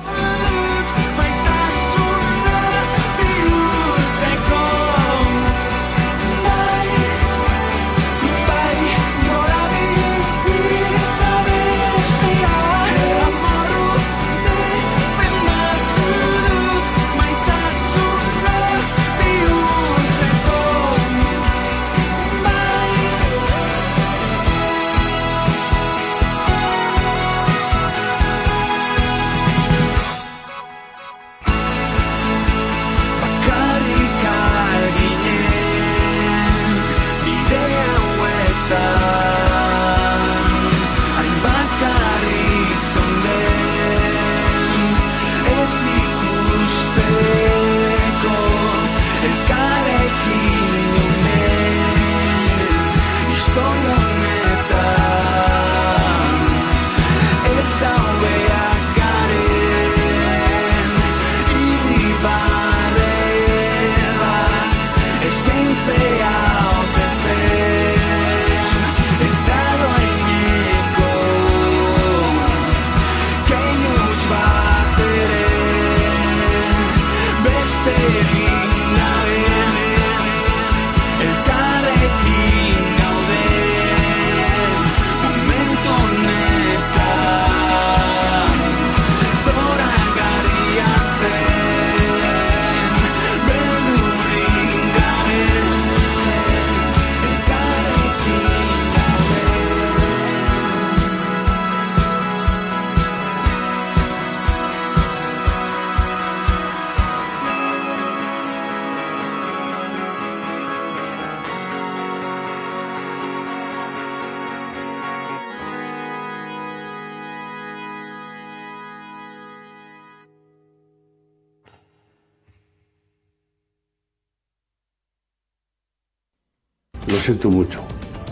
Siento mucho.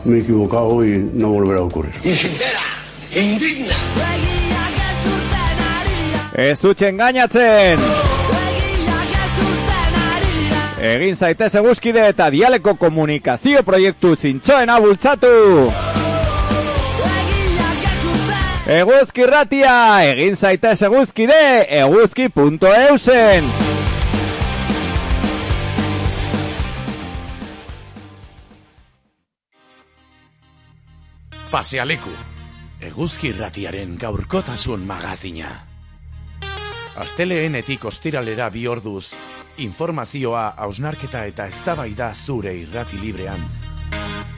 Me he equivocado y no volverá a ocurrir. Ez dut engainatzen! Egin zaitez eguzkide eta dialeko komunikazio proiektu zintzoena bultzatu! Eguzki ratia! Egin zaitez eguzkide eguzki.eusen! Pasealeku, eguzki irratiaren gaurkotasun magazina. Asteleenetik ostiralera bi orduz, informazioa, hausnarketa eta eztabaida zure irrati librean.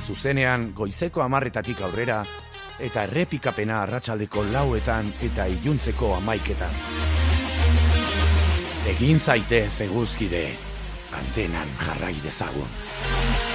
Zuzenean goizeko amarretatik aurrera, eta errepikapena arratsaldeko lauetan eta iluntzeko amaiketan. Egin zaitez eguzkide, antenan jarrai dezagun.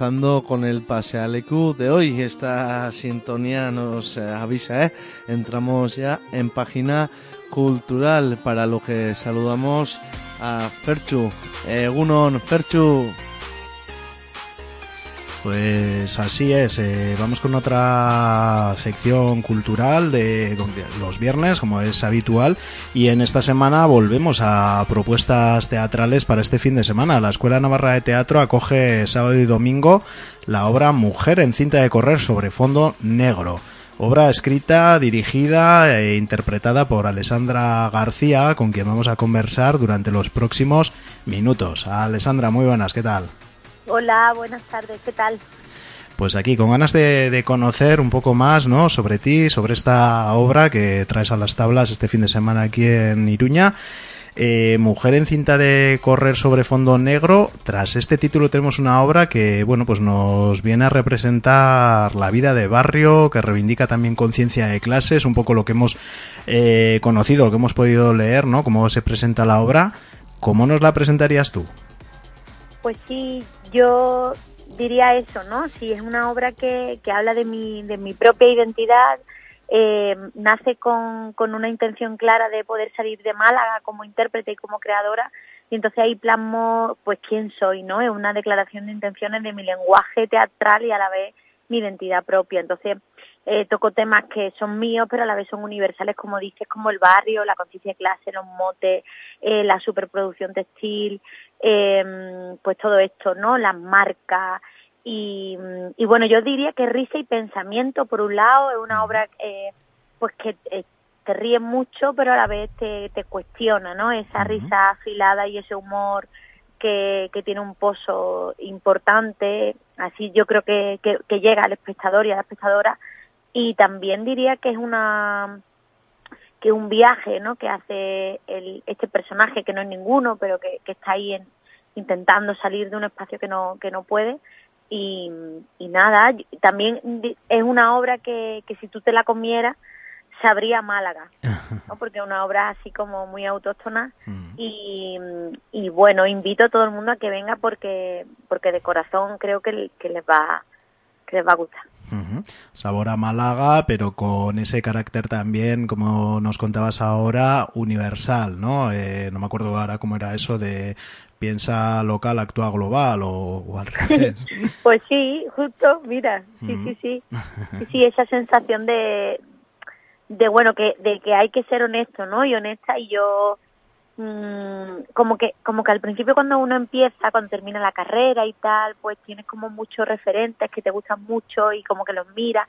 Vamos avanzando con el pasealecu de hoy. Esta sintonía nos eh, avisa, ¿eh? Entramos ya en página cultural para lo que saludamos a Ferchu. Egunon, Ferchu. Pues así es, eh, vamos con otra sección cultural de los viernes, como es habitual, y en esta semana volvemos a propuestas teatrales para este fin de semana. La Escuela Navarra de Teatro acoge sábado y domingo la obra Mujer en cinta de correr sobre fondo negro. Obra escrita, dirigida e interpretada por Alessandra García, con quien vamos a conversar durante los próximos minutos. Alessandra, muy buenas, ¿qué tal? Hola, buenas tardes, ¿qué tal? Pues aquí, con ganas de, conocer un poco más, ¿no? Sobre ti, sobre esta obra que traes a las tablas este fin de semana aquí en Iruña. Eh, Mujer en cinta de correr sobre fondo negro. Tras este título tenemos una obra que, bueno, pues nos viene a representar la vida de barrio, que reivindica también conciencia de clases, un poco lo que hemos eh, conocido, lo que hemos podido leer, ¿no? Cómo se presenta la obra. ¿Cómo nos la presentarías tú? Pues sí, yo diría eso, ¿no? Si es una obra que, que habla de mi, de mi propia identidad, eh, nace con, con una intención clara de poder salir de Málaga como intérprete y como creadora, y entonces ahí plasmo pues quién soy, ¿no? Es una declaración de intenciones de mi lenguaje teatral y a la vez mi identidad propia. Entonces eh, toco temas que son míos, pero a la vez son universales, como dices, como el barrio, la conciencia de clase, los motes, eh, la superproducción textil, eh, pues todo esto, ¿no? Las marcas. Y, y bueno, yo diría que Risa y Pensamiento, por un lado, es una obra eh, pues que eh, te ríe mucho, pero a la vez te, te cuestiona, ¿no? Esa risa afilada y ese humor que, que tiene un pozo importante, así yo creo que, que, que llega al espectador y a la espectadora. Y también diría que es una que un viaje ¿no? que hace el, este personaje que no es ninguno pero que, que está ahí en, intentando salir de un espacio que no que no puede y, y nada también es una obra que, que si tú te la comieras sabría Málaga ¿no? porque es una obra así como muy autóctona y, y bueno invito a todo el mundo a que venga porque porque de corazón creo que, que les va que les va a gustar Ujú. Sabor a Málaga, pero con ese carácter también, como nos contabas ahora, universal, ¿no? Eh, no me acuerdo ahora cómo era eso de piensa local, actúa global o, o al revés. Pues sí, justo, mira, sí, sí, sí, sí, esa sensación de, de bueno, que, de que hay que ser honesto, ¿no? Y honesta y yo, mm, como que, como que al principio cuando uno empieza, cuando termina la carrera y tal, pues tienes como muchos referentes que te gustan mucho y como que los miras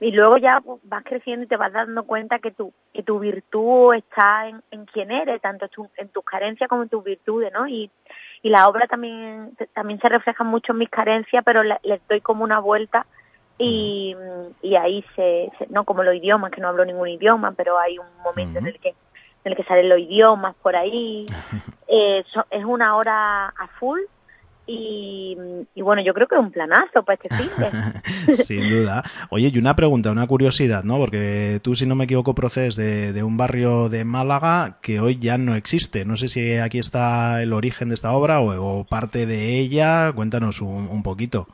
y luego ya pues, vas creciendo y te vas dando cuenta que tu, que tu virtud está en, en quién eres, tanto tu- en tus carencias como en tus virtudes, ¿no? Y, y la obra también también se refleja mucho en mis carencias, pero le- les doy como una vuelta y, y ahí se, se- no como los idiomas, que no hablo ningún idioma, pero hay un momento en el que en el que salen los idiomas por ahí. Eh, so- es una hora a full y, y bueno, yo creo que es un planazo para este fin. Sin duda. Oye, y una pregunta, una curiosidad, ¿no? Porque tú, si no me equivoco, procedes de, de un barrio de Málaga que hoy ya no existe. No sé si aquí está el origen de esta obra o, o parte de ella. Cuéntanos un, un poquito.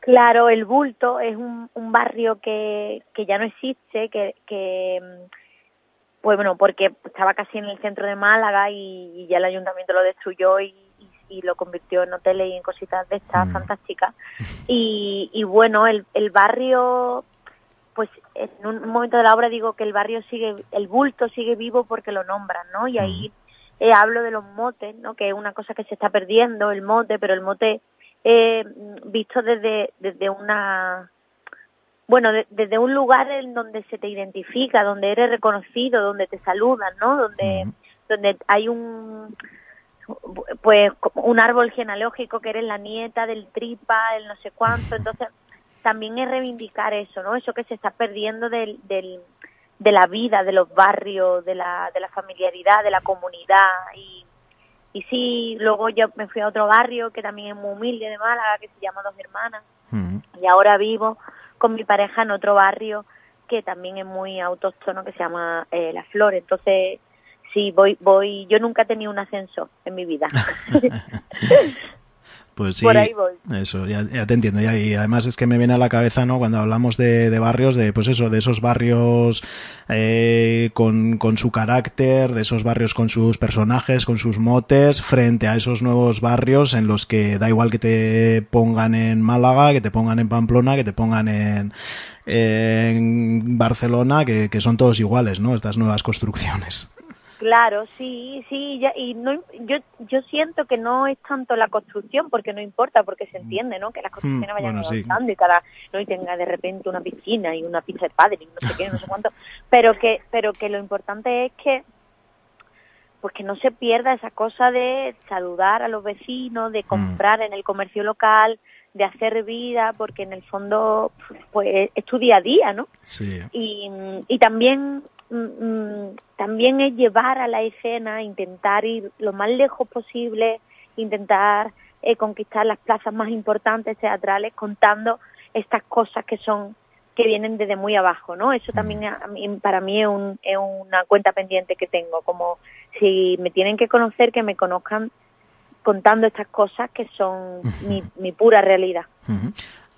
Claro, el bulto es un, un barrio que, que ya no existe, que, que pues bueno, porque estaba casi en el centro de Málaga y, y ya el ayuntamiento lo destruyó y, y- y lo convirtió en hoteles y en cositas de estas fantásticas. Y, y bueno, el, el barrio, pues en un momento de la obra digo que el barrio sigue, el bulto sigue vivo porque lo nombran, ¿no? Y ahí eh, hablo de los motes, ¿no? Que es una cosa que se está perdiendo, el mote, pero el mote eh, visto desde, desde una bueno, de- desde un lugar en donde se te identifica, donde eres reconocido, donde te saludan, ¿no? Donde, donde hay un, pues, un árbol genealógico que eres la nieta del tripa, el no sé cuánto. Entonces, también es reivindicar eso, ¿no? Eso que se está perdiendo del, del, de la vida, de los barrios, de la, de la familiaridad, de la comunidad. Y, y sí, luego yo me fui a otro barrio que también es muy humilde de Málaga, que se llama Dos Hermanas y ahora vivo con mi pareja en otro barrio que también es muy autóctono que se llama eh, La Flor. Entonces, sí, voy, voy, yo nunca he tenido un ascenso en mi vida. Pues sí, Por ahí voy. eso, ya, ya te entiendo. ya, y además es que me viene a la cabeza, ¿no? Cuando hablamos de, de barrios, de pues eso, de esos barrios eh, con, con su carácter, de esos barrios con sus personajes, con sus motes, frente a esos nuevos barrios en los que da igual que te pongan en Málaga, que te pongan en Pamplona, que te pongan en, en Barcelona, que, que son todos iguales, ¿no? Estas nuevas construcciones. Claro, sí, sí, ya- y no, yo, yo siento que no es tanto la construcción, porque no importa, porque se entiende, ¿no? Que las construcciones Mm, vayan bueno, sí. avanzando y cada, no y tenga de repente una piscina y una pista de padre y no sé qué, no sé cuánto, pero que, pero que lo importante es que, pues que no se pierda esa cosa de saludar a los vecinos, de comprar en el comercio local, de hacer vida, porque en el fondo, pues es tu día a día, ¿no? Sí. y, y también mm, mm, también es llevar a la escena, intentar ir lo más lejos posible, intentar eh, conquistar las plazas más importantes teatrales contando estas cosas que son que vienen desde muy abajo, ¿no? Eso también a mí- para mí es, un- es una cuenta pendiente que tengo, como si me tienen que conocer, que me conozcan contando estas cosas que son mi, mi pura realidad.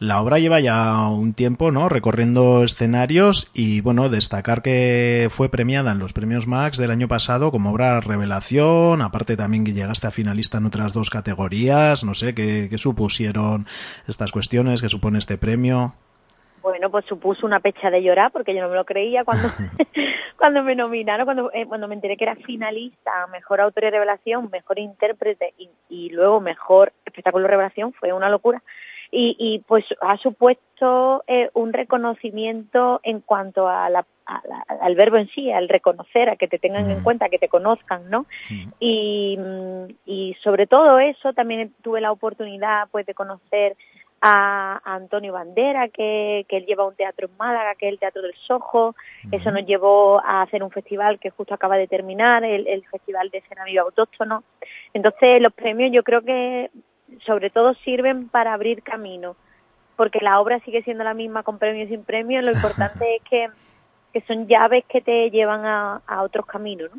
La obra lleva ya un tiempo, ¿no? Recorriendo escenarios y, bueno, destacar que fue premiada en los premios Max del año pasado como obra revelación, aparte también que llegaste a finalista en otras dos categorías, no sé, ¿qué, qué supusieron estas cuestiones, qué supone este premio? Bueno, pues supuso una pecha de llorar porque yo no me lo creía cuando cuando me nominaron, cuando eh, cuando me enteré que era finalista, mejor autor y revelación, mejor intérprete y, y luego mejor espectáculo revelación, fue una locura. Y, y pues ha supuesto eh, un reconocimiento en cuanto a la, a la- al verbo en sí, al reconocer, a que te tengan en cuenta, que te conozcan, ¿no? Y, mm, y sobre todo eso también tuve la oportunidad pues de conocer a, a Antonio Bandera, que, que él lleva un teatro en Málaga, que es el Teatro del Sojo. Eso nos llevó a hacer un festival que justo acaba de terminar, el, el Festival de Escena Viva Autóctono. Entonces, los premios yo creo que sobre todo sirven para abrir camino, porque la obra sigue siendo la misma con premios y sin premios. Lo importante es que, que son llaves que te llevan a, a otros caminos.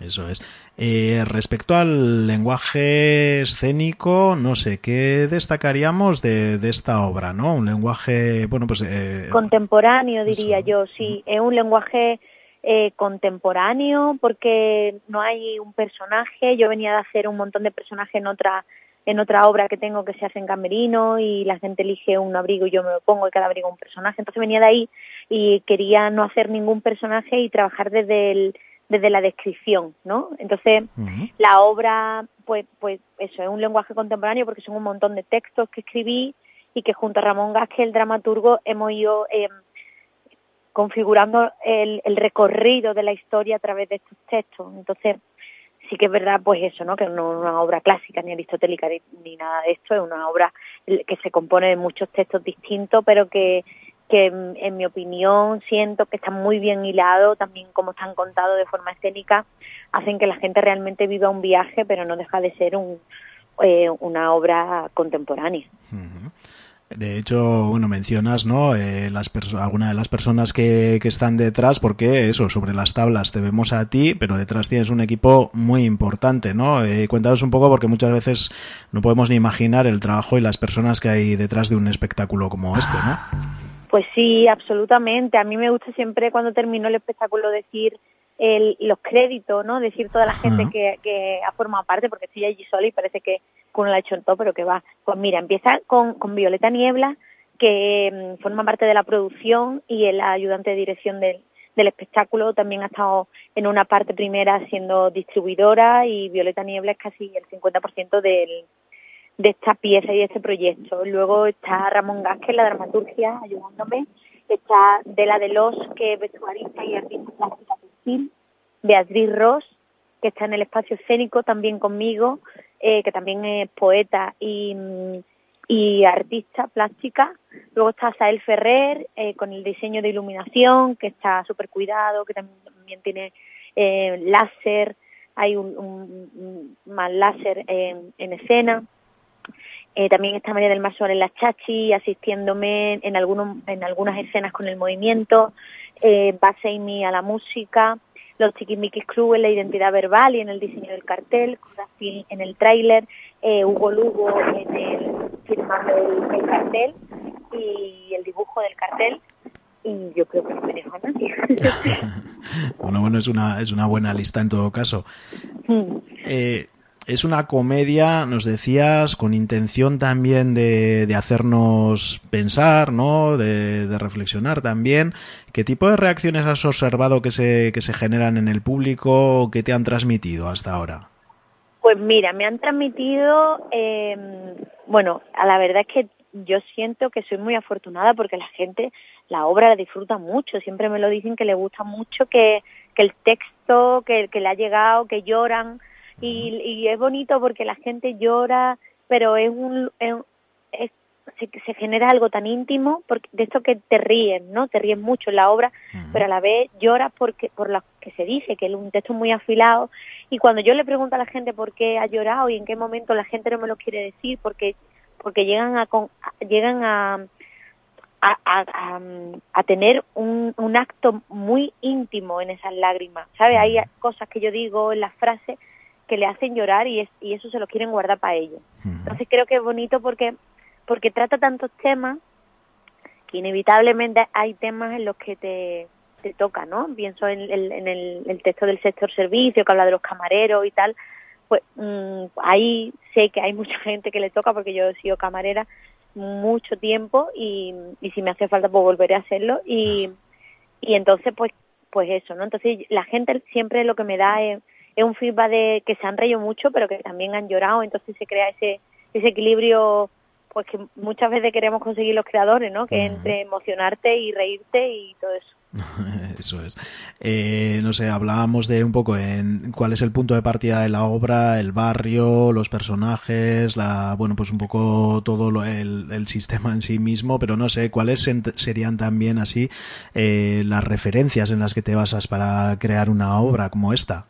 Eso es. Eh, respecto al lenguaje escénico, no sé, ¿qué destacaríamos de, de esta obra, no? Un lenguaje, bueno, pues... eh, contemporáneo diría yo sí es un lenguaje eh, contemporáneo porque no hay un personaje yo venía de hacer un montón de personajes en otra en otra obra que tengo que se hace en camerino y la gente elige un abrigo y yo me lo pongo y cada abrigo un personaje. Entonces venía de ahí y quería no hacer ningún personaje y trabajar desde el desde la descripción no entonces la obra pues pues eso es un lenguaje contemporáneo porque son un montón de textos que escribí y que junto a Ramón Gasque, el dramaturgo, hemos ido eh, configurando el, el recorrido de la historia a través de estos textos. Entonces, sí que es verdad, pues eso, ¿no? Que no es una obra clásica ni aristotélica ni, nada de esto, es una obra que se compone de muchos textos distintos, pero que, que en, mi opinión siento que están muy bien hilados, también como están contados de forma escénica, hacen que la gente realmente viva un viaje, pero no deja de ser un, eh, una obra contemporánea. De hecho, bueno, mencionas, ¿no? Eh, las alguna de las personas que, que están detrás, porque eso, sobre las tablas te vemos a ti, pero detrás tienes un equipo muy importante, ¿no? Eh, cuéntanos un poco, porque muchas veces no podemos ni imaginar el trabajo y las personas que hay detrás de un espectáculo como este, ¿no? Pues sí, absolutamente. A mí me gusta siempre cuando termino el espectáculo decir el, los créditos, ¿no? Decir toda la gente que, que ha formado parte, porque estoy allí sola y parece que hecho en todo, pero que va. Pues mira, empieza con, con Violeta Niebla, que mm, forma parte de la producción y es la ayudante de dirección del, espectáculo. También ha estado en una parte primera siendo distribuidora y Violeta Niebla es casi el 50% del, de esta pieza y de este proyecto. Luego está Ramón Gasque la dramaturgia ayudándome. Está Dela de Los, que es vestuarista y artista plástica textil. Beatriz Ross, que está en el espacio escénico también conmigo, eh, que también es poeta y, mm, y artista plástica. Luego está Sael Ferrer eh, con el diseño de iluminación, que está súper cuidado, que también, tiene eh, láser, hay un, más láser en, en escena. También está María del Mar Suárez La Chachi asistiéndome en, algunas escenas con el movimiento, eh, Baseimi a la música. Los Chiquimiquis Club en la identidad verbal y en el diseño del cartel, Corazín en el tráiler, eh, Hugo Lugo en el firmando el, el cartel y el dibujo del cartel y yo creo que no me dejo a nadie. Bueno, bueno, es una, es una buena lista en todo caso. Mm. Eh, es una comedia, nos decías, con intención también de, de hacernos pensar, ¿no? De, reflexionar también. ¿Qué tipo de reacciones has observado que se, que se generan en el público o que te han transmitido hasta ahora? Pues mira, me han transmitido, eh, bueno, a la verdad es que yo siento que soy muy afortunada porque la gente la obra la disfruta mucho, siempre me lo dicen que le gusta mucho, que, el texto, que le ha llegado, que lloran y, y es bonito porque la gente llora, pero es un, es, es- se, se genera algo tan íntimo porque de esto que te ríen, ¿no? Te ríen mucho en la obra, pero a la vez lloras porque por lo que se dice, que es un texto muy afilado y cuando yo le pregunto a la gente por qué ha llorado y en qué momento la gente no me lo quiere decir porque porque llegan a con- llegan a a, a, a, a tener un, un acto muy íntimo en esas lágrimas, ¿sabes? Hay cosas que yo digo en las frases que le hacen llorar y, es, y eso se lo quieren guardar para ellos. Entonces creo que es bonito porque porque trata tantos temas que inevitablemente hay temas en los que te, te toca, ¿no? Pienso en, el- en el, el texto del sector servicio que habla de los camareros y tal, pues mm, ahí sé que hay mucha gente que le toca porque yo he sido camarera mucho tiempo y, y si me hace falta pues volveré a hacerlo y, y entonces pues pues eso, ¿no? Entonces la gente siempre lo que me da es, es un feedback de que se han reído mucho pero que también han llorado, entonces se crea ese ese equilibrio pues que muchas veces queremos conseguir los creadores, ¿no? Que entre emocionarte y reírte y todo eso. Eso es. Eh, no sé, hablábamos de un poco en cuál es el punto de partida de la obra, el barrio, los personajes, la, bueno, pues un poco todo lo- el, el sistema en sí mismo, pero no sé cuáles serían también así eh, las referencias en las que te basas para crear una obra como esta.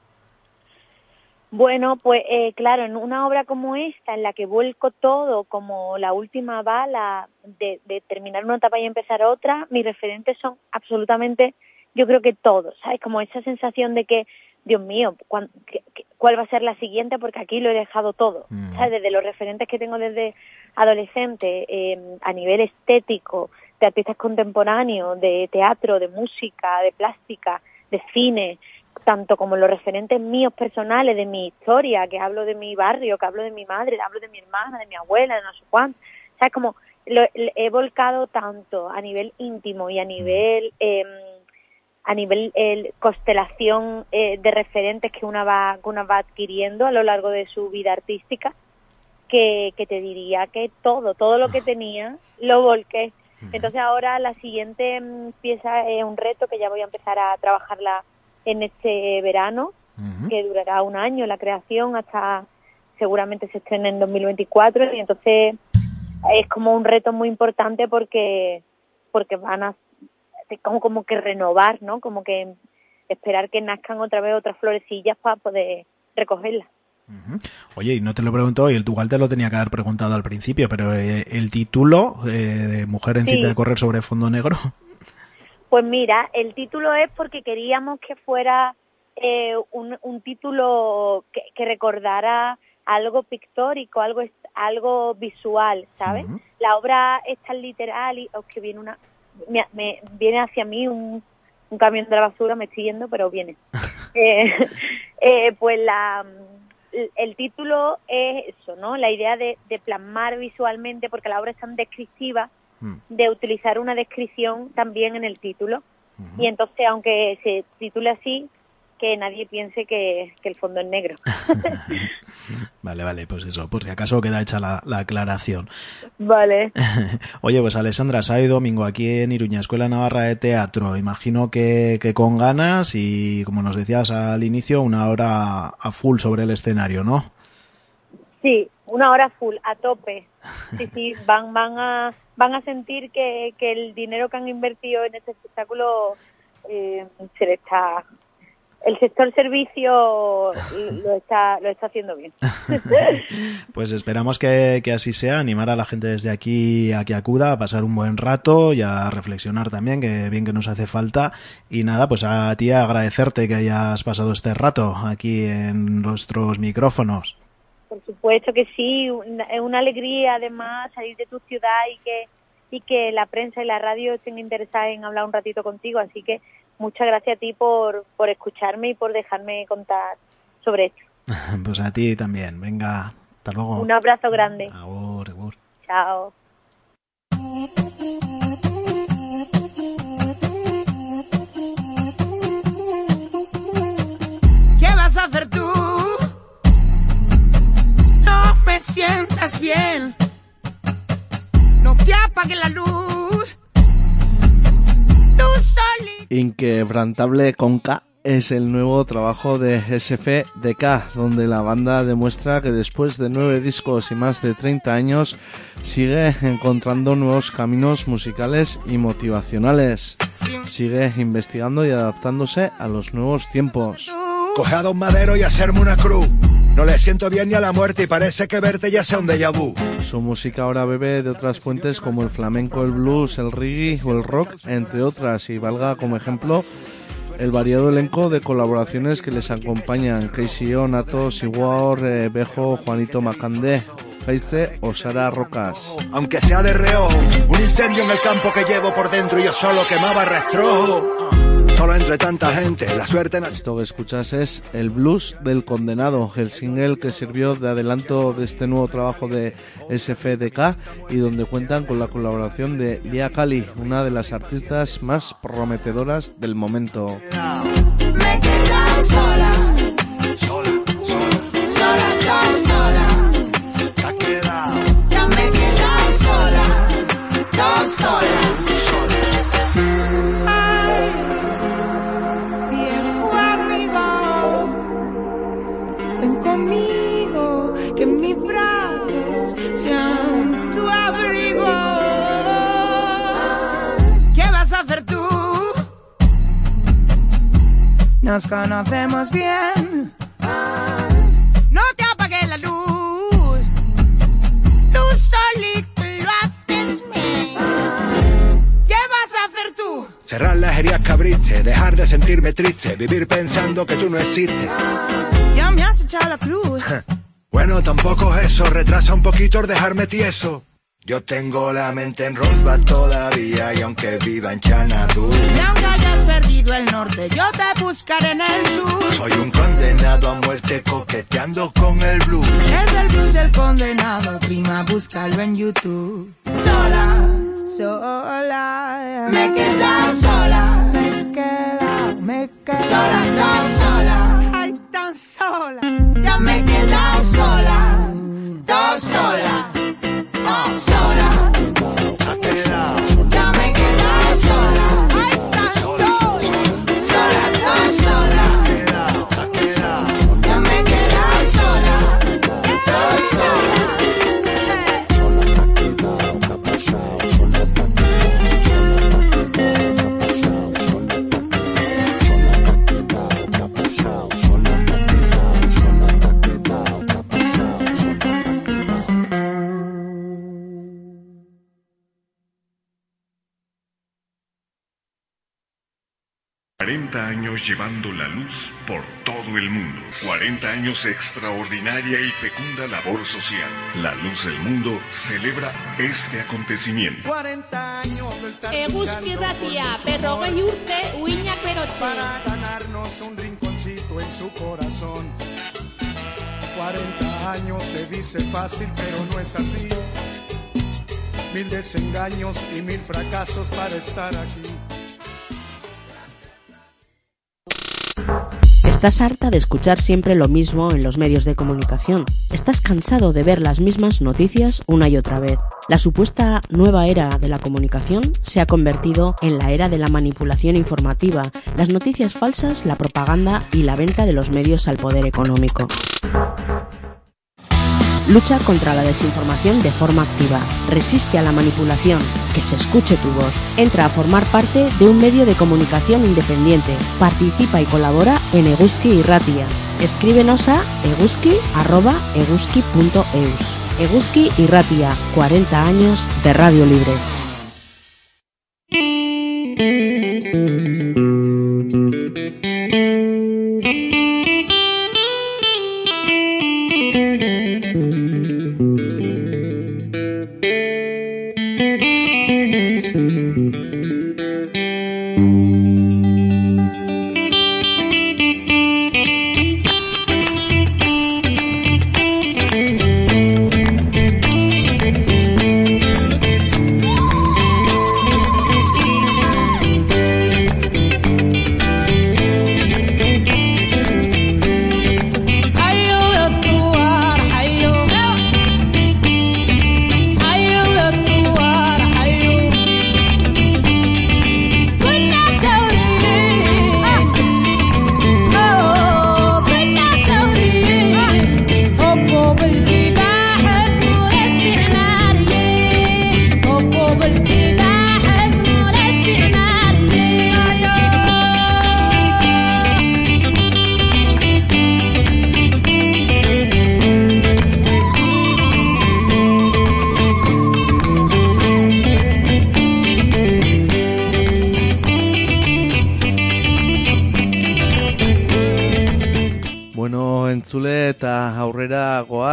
Bueno, pues eh, claro, en una obra como esta, en la que vuelco todo como la última bala de, de terminar una etapa y empezar otra, mis referentes son absolutamente, yo creo que todos, ¿sabes? Como esa sensación de que, Dios mío, qué- ¿cuál va a ser la siguiente? Porque aquí lo he dejado todo, ¿sabes? Desde los referentes que tengo desde adolescente, eh, a nivel estético, de artistas contemporáneos, de teatro, de música, de plástica, de cine, tanto como los referentes míos personales, de mi historia, que hablo de mi barrio, que hablo de mi madre, hablo de mi hermana, de mi abuela, de no sé cuánto. O sea, como lo, he volcado tanto a nivel íntimo y a nivel eh, a nivel eh, constelación eh, de referentes que una va que una va adquiriendo a lo largo de su vida artística que, que te diría que todo todo lo que tenía lo volqué. Entonces ahora la siguiente mm, pieza es un reto que ya voy a empezar a trabajarla en este verano que durará un año la creación hasta seguramente se estrene en 2024 y entonces es como un reto muy importante porque porque van a como como que renovar no como que esperar que nazcan otra vez otras florecillas para poder recogerlas Oye, y no te lo pregunto, y el igual te lo tenía que haber preguntado al principio, pero eh, el título eh, de Mujer en Sí. cita de correr sobre fondo negro. Pues mira, el título es porque queríamos que fuera eh, un, un título que, que recordara algo pictórico, algo algo visual, ¿sabes? La obra es tan literal y os que viene una me, me- viene hacia mí un, un camión de la basura, me estoy yendo, pero viene. Eh, eh, pues la el- el título es eso, ¿no? La idea de, de plasmar visualmente, porque la obra es tan descriptiva, de utilizar una descripción también en el título. Y entonces, aunque se titule así, que nadie piense que, que el fondo es negro. Vale, vale, pues eso, por si acaso queda hecha la, la aclaración. vale. Oye, pues Alessandra, sábado y domingo aquí en Iruña, Escuela Navarra de Teatro. Imagino que, que con ganas y, como nos decías al inicio, una hora a full sobre el escenario, ¿no? Sí, una hora full, a tope. Sí, sí, van, van a, van a sentir que, que el dinero que han invertido en este espectáculo eh, se le está el sector servicio lo está, lo está haciendo bien. Pues esperamos que, que así sea, animar a la gente desde aquí a que acuda, a pasar un buen rato y a reflexionar también, que bien que nos hace falta. Y nada, pues a ti agradecerte que hayas pasado este rato aquí en nuestros micrófonos. Por supuesto que sí, es una alegría además salir de tu ciudad y que y que la prensa y la radio estén interesadas en hablar un ratito contigo, así que muchas gracias a ti por, por escucharme y por dejarme contar sobre esto. Pues a ti también. Venga, hasta luego. Un abrazo grande. Agur, agur. Chao. ¿Qué vas a hacer tú? Me sientas bien. No te apague la luz. Tú solito. Inquebrantable con K es el nuevo trabajo de SFDK, donde la banda demuestra que después de nueve discos y más de 30 años sigue encontrando nuevos caminos musicales y motivacionales. Sigue investigando y adaptándose a los nuevos tiempos. Coge a Don Madero y hacerme una cruz. No le siento bien ni a la muerte y parece que verte ya sea un déjà vu. Su música ahora bebe de otras fuentes como el flamenco, el blues, el reggae o el rock, entre otras, y valga como ejemplo el variado elenco de colaboraciones que les acompañan, Casey O, Nato, Siguar, eh, Bejo, Juanito Macandé, Jaiste o Sara Rocas. Aunque sea de reojo, un incendio en el campo que llevo por dentro y yo solo quemaba rastrojo. Solo entre tanta gente, la suerte no... Esto que escuchas es El Blues del Condenado, el single que sirvió de adelanto de este nuevo trabajo de SFDK y donde cuentan con la colaboración de Lia Kali, una de las artistas más prometedoras del momento. Sola. Nos conocemos bien. No te apagues la luz. Tú solito lo haces bien. ¿Qué vas a hacer tú? Cerrar las heridas que abriste, dejar de sentirme triste, vivir pensando que tú no existes. Ya me has echado la cruz. Bueno, tampoco es eso, retrasa un poquito el dejarme tieso. Yo tengo la mente en Rosbach todavía y aunque viva en Xanadu, Y aunque hayas perdido el norte, yo te buscaré en el sur. soy un condenado a muerte coqueteando con el blues. Es el blues del condenado, prima, búscalo en YouTube. Sola, sola. Me he quedado sola. Me he quedado, me he quedado. Sola, tan sola. Ay, tan sola. Ya me he quedado sola. Tan sola. Ah, sola. Llevando la luz por todo el mundo. 40 años de extraordinaria y fecunda labor social. La luz del mundo celebra este acontecimiento. 40 años lo están Eguzki ratia, berrogei urte, uinak berotxe. para ganarnos un rinconcito en su corazón. 40 años se dice fácil, pero no es así. Mil desengaños y mil fracasos para estar aquí. ¿Estás harta de escuchar siempre lo mismo en los medios de comunicación? ¿Estás cansado de ver las mismas noticias una y otra vez? La supuesta nueva era de la comunicación se ha convertido en la era de la manipulación informativa, las noticias falsas, la propaganda y la venta de los medios al poder económico. Lucha contra la desinformación de forma activa. Resiste a la manipulación. Que se escuche tu voz. Entra a formar parte de un medio de comunicación independiente. Participa y colabora en Eguski y Ratia. Escríbenos a eguski.eguski.eus. Eguski y Ratia, 40 años de Radio Libre.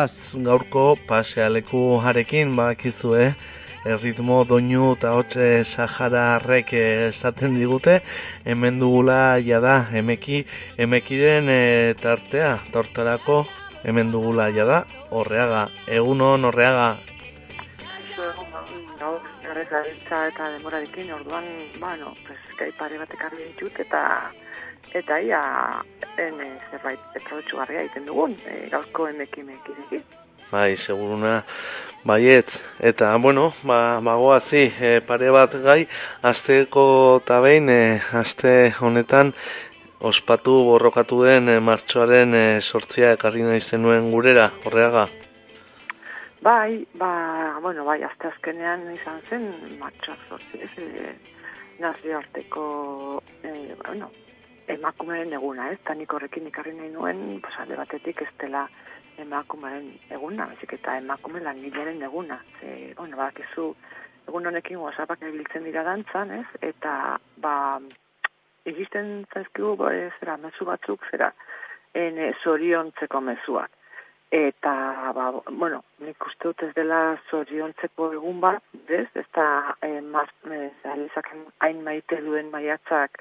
Goaz gaurko pasealeku jarekin, bakizu, eh? Erritmo doinu eta hotxe sahararrek eh, esaten digute, hemen dugula jada, emeki, emekiren eh, tartea, tortarako, hemen dugula jada, horreaga, egunon horreaga, gabiltza eta demorarekin orduan, bueno, pues, pare bat ditut eta eta ia en, zerbait aprobetxugarria egiten dugun, e, gaurko emekimekirekin. Bai, seguruna baiet. Eta, bueno, ba, bagoazi, e, pare bat gai, asteko eta behin, e, aste honetan, ospatu borrokatu den e, martxoaren e, sortzia ekarri nahi zenuen gurera, horreaga. Bai, ba, bueno, bai, azte azkenean izan zen, martxoak sortzi, ez, e, nazioarteko, e, bueno, emakumeen eguna, ez, eta nik horrekin ikarri nahi nuen, pues, alde batetik ez dela emakumeen eguna, bezik eta emakume langileren eguna. Ze, bueno, badakizu, egun honekin whatsappak erabiltzen dira dantzan, ez, eta, ba, egisten zaizkigu, ba, zera, mezu batzuk, zera, en, e, zoriontzeko mezuak. Eta, ba, bueno, nik uste dut ez dela zoriontzeko egun bat, ez, ez da, eh, maz, eh, hain maite duen maiatzak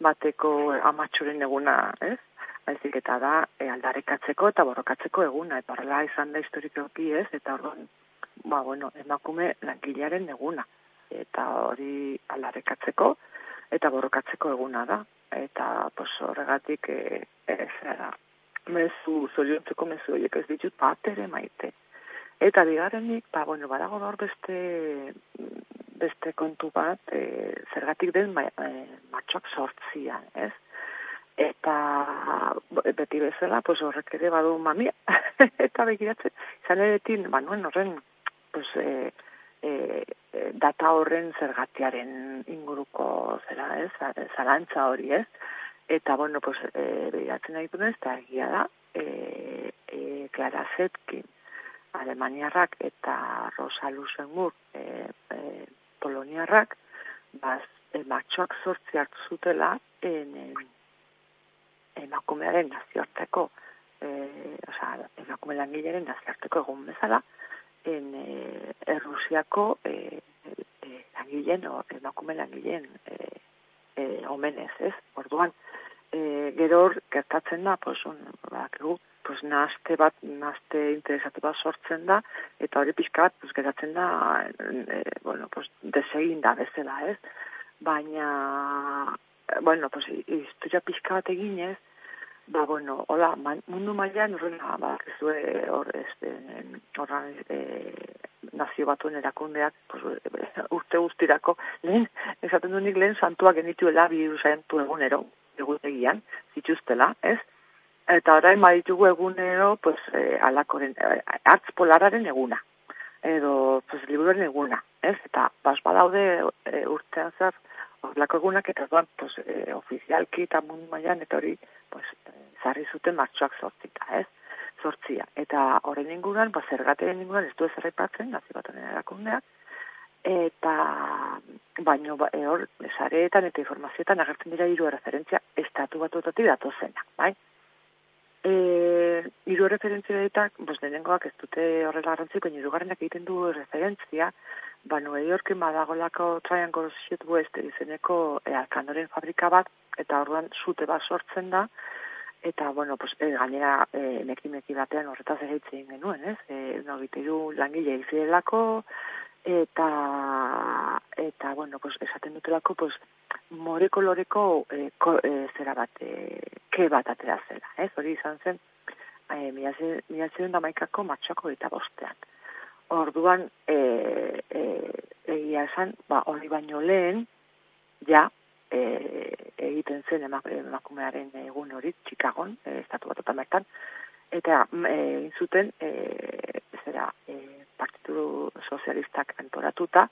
bateko amatxoren eguna, ez? Baizik eta da, e, aldarekatzeko eta borrokatzeko eguna, eta izan da historikoki, ez? Eta orduan, ba, bueno, emakume langilearen eguna. Eta hori aldarekatzeko eta borrokatzeko eguna da. Eta, pues, horregatik, e, e, zera, mezu, zoriontzeko mezu horiek ez ditut bat ere maite. Eta bigarrenik, ba, bueno, badago gaur beste, beste kontu bat, e, zergatik den ma, e, matxoak sortzian, ez? Eta beti bezala, pues horrek ere badu mamia. eta begiratzen, izan ere tin, ba, nuen horren, pues, e, e, e, data horren zergatiaren inguruko zera, ez? Zalantza hori, ez? Eta, bueno, pues, e, begiratzen nahi duen, eta egia da, e, e, Clara Zetkin, Alemaniarrak eta Rosa Luxemburg e, e, Poloniarrak baz, e, matxoak sortzi hartu zutela en, en, emakumearen nazioarteko e, oza, emakume langileren nazioarteko egun bezala en e, Errusiako e, e, langileen o emakume langileen e, e, omenez, ez? Orduan, e, gero hor gertatzen da, pues, un, badakigu, pues, naste bat, naste interesatu bat sortzen da, eta hori pixka bat, pues, geratzen da, e, bueno, pues, desegin da bezala, ez? Baina, bueno, pues, historia pixka bat eginez, ba, bueno, hola, man, mundu mailan horrela, ba, zue hor, este, horra, e, nazio batuen erakundeak, pues, urte guztirako, lehen, esaten du nik lehen santuak genituela bi santu egunero, egutegian, zituztela, ez? Eta orain baditugu egunero, pues, eh, alakoren, eh, hartz polararen eguna. Edo, pues, liburuaren eguna, ez? Eta, bas, badaude e, urtean zer, horrelako egunak, eta duan, pues, e, ofizialki eta mundu mailan eta hori, pues, e, zarri zuten martxoak sortzita, ez? Sortzia. Eta horren inguruan, ba, zergaten inguruan, ez du ez errepatzen, nazi bat honen erakundeak, eta baino ba, e, hor sareetan eta informazioetan agertzen dira hiru referentzia estatu batuetatik datozenak, bai? Eh, hiru referentzietak, pues lehenengoak ez dute horrela garrantziko, baina hirugarrenak egiten du referentzia, ba New Yorken badagolako Triangle Shit West izeneko e, alkandoren fabrika bat eta orduan sute bat sortzen da eta bueno, pues e, gainera e, meki batean horretaz egin genuen, ez? Eh, no langile hil zirelako eta eta bueno, pues esaten dutelako pues more koloreko e, ko, e, zera bat e, ke bat atera zela, ez? Hori izan zen eh mila da maikako matxoko eta bostean. Orduan, e, e, egia esan, ba, hori baino lehen, ja, e, egiten zen emakumearen egun hori, Chicagon, e, estatu bat bertan, eta e, egin zuten, e, zera, e, partitu sozialistak antoratuta,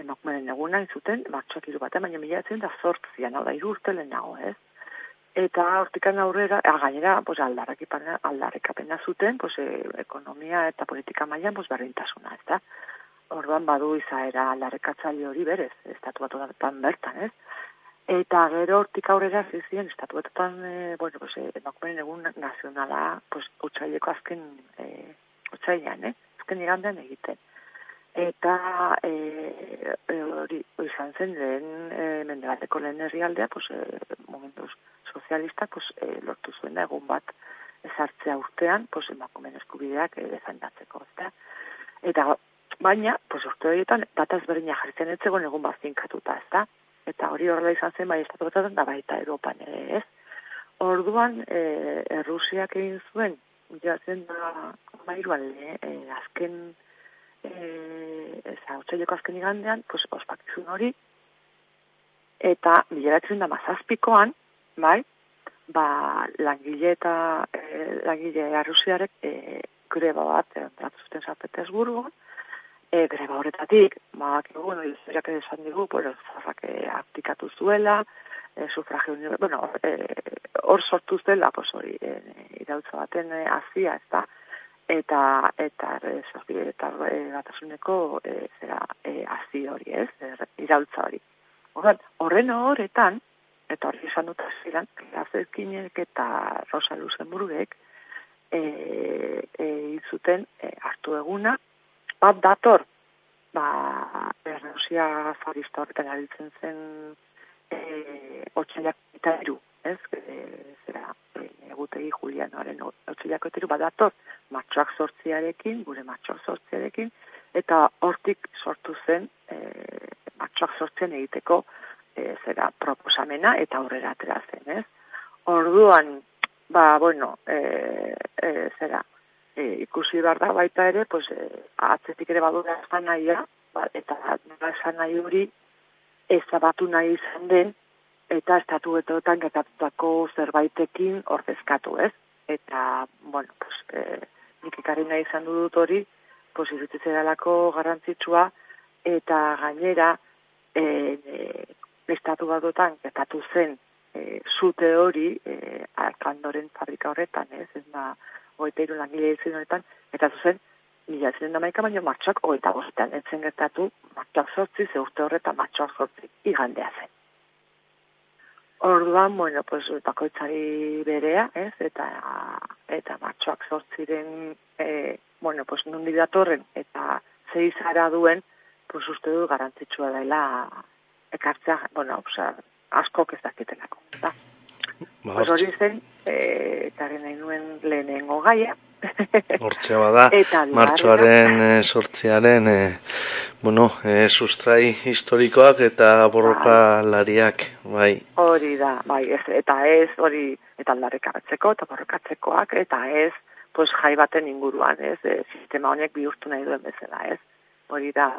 emakumearen eguna zuten, martxoak iru batean, baina mila da zortzian, hau da, iru urte lehenago, ez? Eta hortikan aurrera, a, gainera, pues, aldarrekapena zuten, pues, e, ekonomia eta politika mailan pues, berdintasuna, ez da? Orduan badu izaera aldarrekatzaile hori berez, estatu batuetan bertan, ez? Eta gero hortik aurrera zizien, estatu batuetan, e, bueno, pues, e, emakumeen egun nazionala, pues, utxaileko azken, e, utxailean, eh? Azken igandean egiten eta eh e, hori izan zen lehen e, mendebaleko lehen herrialdea pues e, momentu sozialista pues e, lortu zuen egun bat ezartzea urtean pues emakumeen eskubideak e, defendatzeko ezta eta baina pues urte horietan data ezberdina jartzen ez egun bat finkatuta ezta? Eta hori horrela izan zen bai estatu da baita Europan ere ez? Orduan e, Errusiak egin zuen jazen da mairuan e, azken eh esa otsaileko azken igandean, pues ospakizun hori eta bileratzen da mazazpikoan, bai? Ba, langile eta e, langile arrusiarek e, greba bat entratu zuten San Petersburgo, e, greba horretatik, ba, bueno, historiak esan digu, bueno, zarrak aplikatu zuela, e, sufragio, bueno, hor e, sortu zela, pues hori, e, baten e, azia, ez da, eta eta sorti eta e, batasuneko e, zera e, azi hori, ez? Er, iraultza hori. Horren, horren horretan eta hori izan dut aziran, Azerkinek eta Rosa Luxemburgek e, e, izuten e, hartu eguna, bat dator, ba, Errusia zarista horretan aritzen zen e, otxaiak eta ez? E, zera, e, egutegi Julianoaren otxaiak eta eru, bat dator, matxoak sortziarekin, gure matxoak sortziarekin, eta hortik sortu zen e, matxoak sortzen egiteko e, zera proposamena eta aurrera atera zen, ez? Orduan, ba, bueno, e, e, zera, e, ikusi behar da baita ere, pues, e, atzetik ere badura esan nahia, ba, eta esan nahi hori ezabatu nahi izan den, eta estatuetotan gertatutako zerbaitekin ordezkatu, ez? Eta, bueno, pues, e, nik ikarri nahi izan dut hori, pues, dalako garrantzitsua, eta gainera, e, e, estatu badotan, gertatu zen, e, zute hori, e, alkandoren fabrika horretan, ez, ez da, oita iru langile izin horretan, eta zuzen, mila ziren da maika, baina martxoak oita bostean, etzen gertatu, martxoak sortzi, ze urte horretan martxoak sortzi, igandea zen. Orduan, bueno, pues, bakoitzari berea, ez, eta eta matxoak zortziren, e, bueno, pues, nundi datorren, eta zeizara duen, pues, uste du garantzitsua dela ekartzea, bueno, oza, asko ez dakitelako, da. Ba, pues hori zen, e, eta nahi nuen lehenengo gaia, Hortxe bada, martxoaren e, sortziaren, e, bueno, e, sustrai historikoak eta bai. lariak, bai. Hori da, bai, ez, eta ez, hori, eta aldarrekatzeko, eta borrokatzekoak, eta ez, pues, jai baten inguruan, ez, e, sistema honek bihurtu nahi duen bezala, ez. Hori da,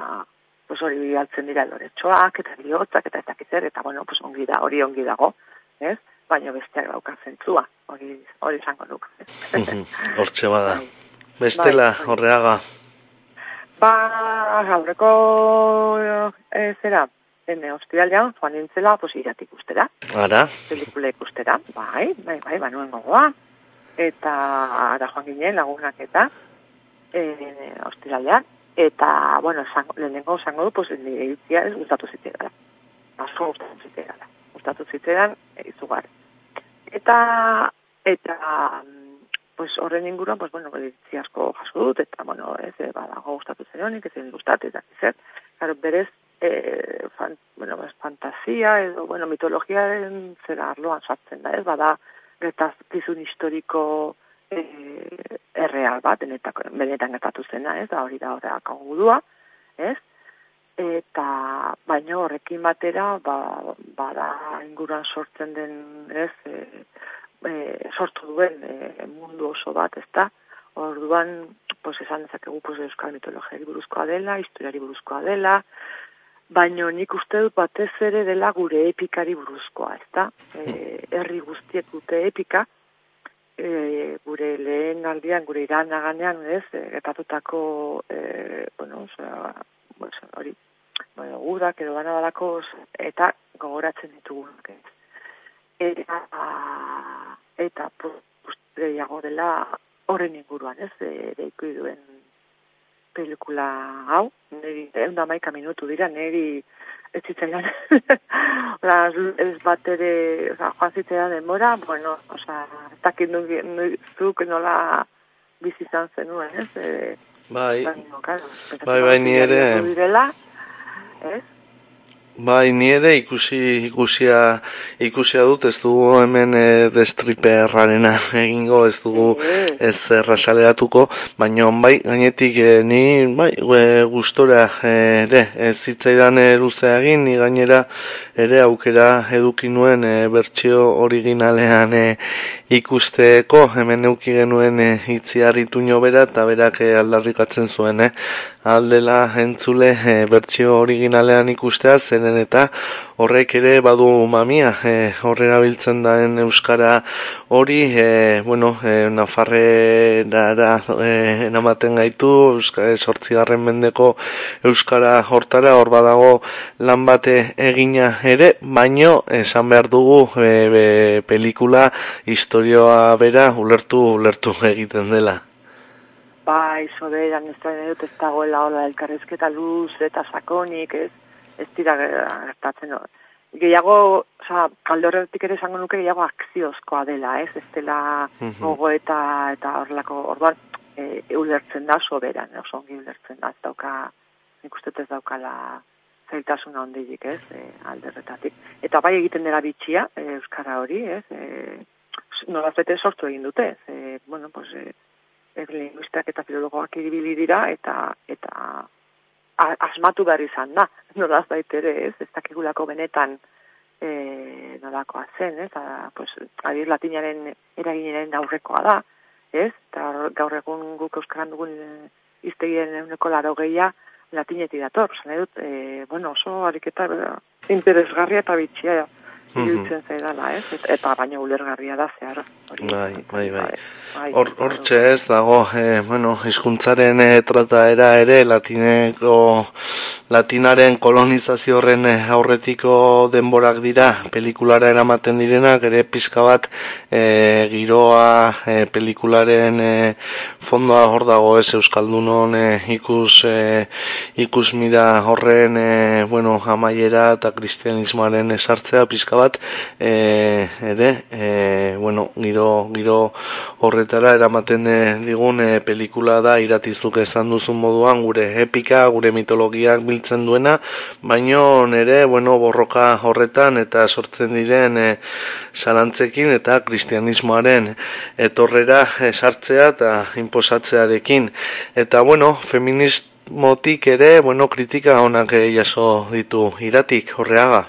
pues, hori bihaltzen dira loretxoak, eta bihotzak, eta ez dakitzer, eta bueno, pues, ongi da, hori ongi dago, ez, baina besteak daukan zentzua hori hori izango duk. Mhm, Hortxe bada. Bestela, Bai, bai. horreaga. Ba, aurreko e, zera, ene ostiralean joan nintzela, pues, iratik ustera, Ara, pelikula ikustera, bai, bai, bai, banuen gogoa, eta ara joan ginen lagunak eta e, ostiralean, eta, bueno, esango, lehenengo esango du, pues, nire iritzia ez gustatu zitzegara. Asko gustatu zitzegara. Gustatu zitzegaren e, izugarri. Eta, eta, mm, pues, horren inguruan, pues, bueno, iritzi asko jaso dut, eta, bueno, ez, e, badago gustatu zen honik, ez gustatu, eta zer, Claro, berez, eh, fan, bueno, pues, fantasia edo, bueno, mitologiaren zera arloan sartzen da, ez, bada, gertazkizun historiko eh, erreal bat, benetako, benetan gertatu zena, ez, da hori da horreak gudua, ez, eta baino horrekin batera, ba, bada inguruan sortzen den, ez, e, e, sortu duen e, mundu oso bat, ez da, orduan, pues esan dezakegu pues, euskal mitologiari buruzkoa dela, historiari buruzkoa dela, baino nik uste dut batez ere dela gure epikari buruzkoa, ez da? E, herri guztiek dute epika, e, gure lehen aldian, gure iranaganean, ez, e, gertatutako, e, bueno, pues, hori, bueno, gudak edo dana dalako, eta gogoratzen ditugunak, ez. Eta, eta, gehiago dela horren inguruan, ez, e, deiko duen pelikula hau, niri, egun da maika minutu dira, niri ez zitzaidan, Ola, ez bat ere, oza, joan zitzaidan denbora, bueno, oza, ez dakit zuk nola bizi izan zenuen, ez? E, bai, bai, bai, ni ere, Earth bai, ni ere ikusi, ikusia, ikusia dut, ez dugu hemen e, destriperrarena egingo, ez dugu ez errasaleratuko, baina bai, gainetik e, ni, bai, e, gustora e, ere, ez zitzaidan e, luzea egin, ni gainera ere aukera eduki nuen e, bertsio originalean e, ikusteko, hemen euki genuen e, itziarritu bera eta berak e, aldarrikatzen zuen, eh? aldela entzule e, bertsio originalean ikustea, zeren eta horrek ere badu mamia, e, horrera biltzen daen euskara hori, e, bueno, e, nafarrera e, enamaten gaitu, euska, e, sortzigarren mendeko euskara hortara, hor badago lan bate egina ere, baino esan behar dugu e, be, pelikula historioa bera ulertu ulertu egiten dela. Bai, soberan ez da dut ez dagoela hola elkarrezketa luz eta sakonik, ez, ez dira gertatzen. Gehiago, oza, alde horretik ere esango nuke gehiago akziozkoa dela, ez, ez dela Mhm. gogo eta eta horrelako, orduan, e, ulertzen da soberan, oso ongi ulertzen da, ez dauka, nik uste ez daukala zailtasuna ondilik, ez, e, alderretatik. Eta bai egiten dela bitxia, e, euskara hori, ez, e, nolazete sortu egin dute, ez, e, bueno, pues, e, linguistak eta filologoak ibili dira eta eta asmatu behar izan da. Nolaz ere, ez? Ez dakigulako benetan e, nolakoa zen, ez? A, pues, adiz latinaren eraginaren aurrekoa da, ez? Eta gaur egun guk euskaran dugun e, iztegien euneko laro gehia latinetik dator. Zan dut, e, bueno, oso ariketa interesgarria eta bitxia iruditzen zaidala, ez? Eta, eta baina ulergarria da zehar. Hori, Bai, bai, bai. bai, Hor, hortxe ez dago, e, bueno, hizkuntzaren e, trataera ere latineko, latinaren kolonizazio horren e, aurretiko denborak dira, pelikulara eramaten direnak, ere pizka bat e, giroa e, pelikularen e, fondoa hor dago ez Euskaldunon e, ikus, e, ikus mira horren, e, bueno, amaiera eta kristianismoaren esartzea pizka bat, e, ere, e, bueno, giro, giro horretara eramaten eh, digun eh, pelikula da iratizuk esan duzun moduan gure epika, gure mitologiak biltzen duena, baino nere, bueno, borroka horretan eta sortzen diren eh, zalantzekin eta kristianismoaren etorrera esartzea eta inposatzearekin. Eta, bueno, feminismotik ere, bueno, kritika honak jaso ditu iratik, horreaga.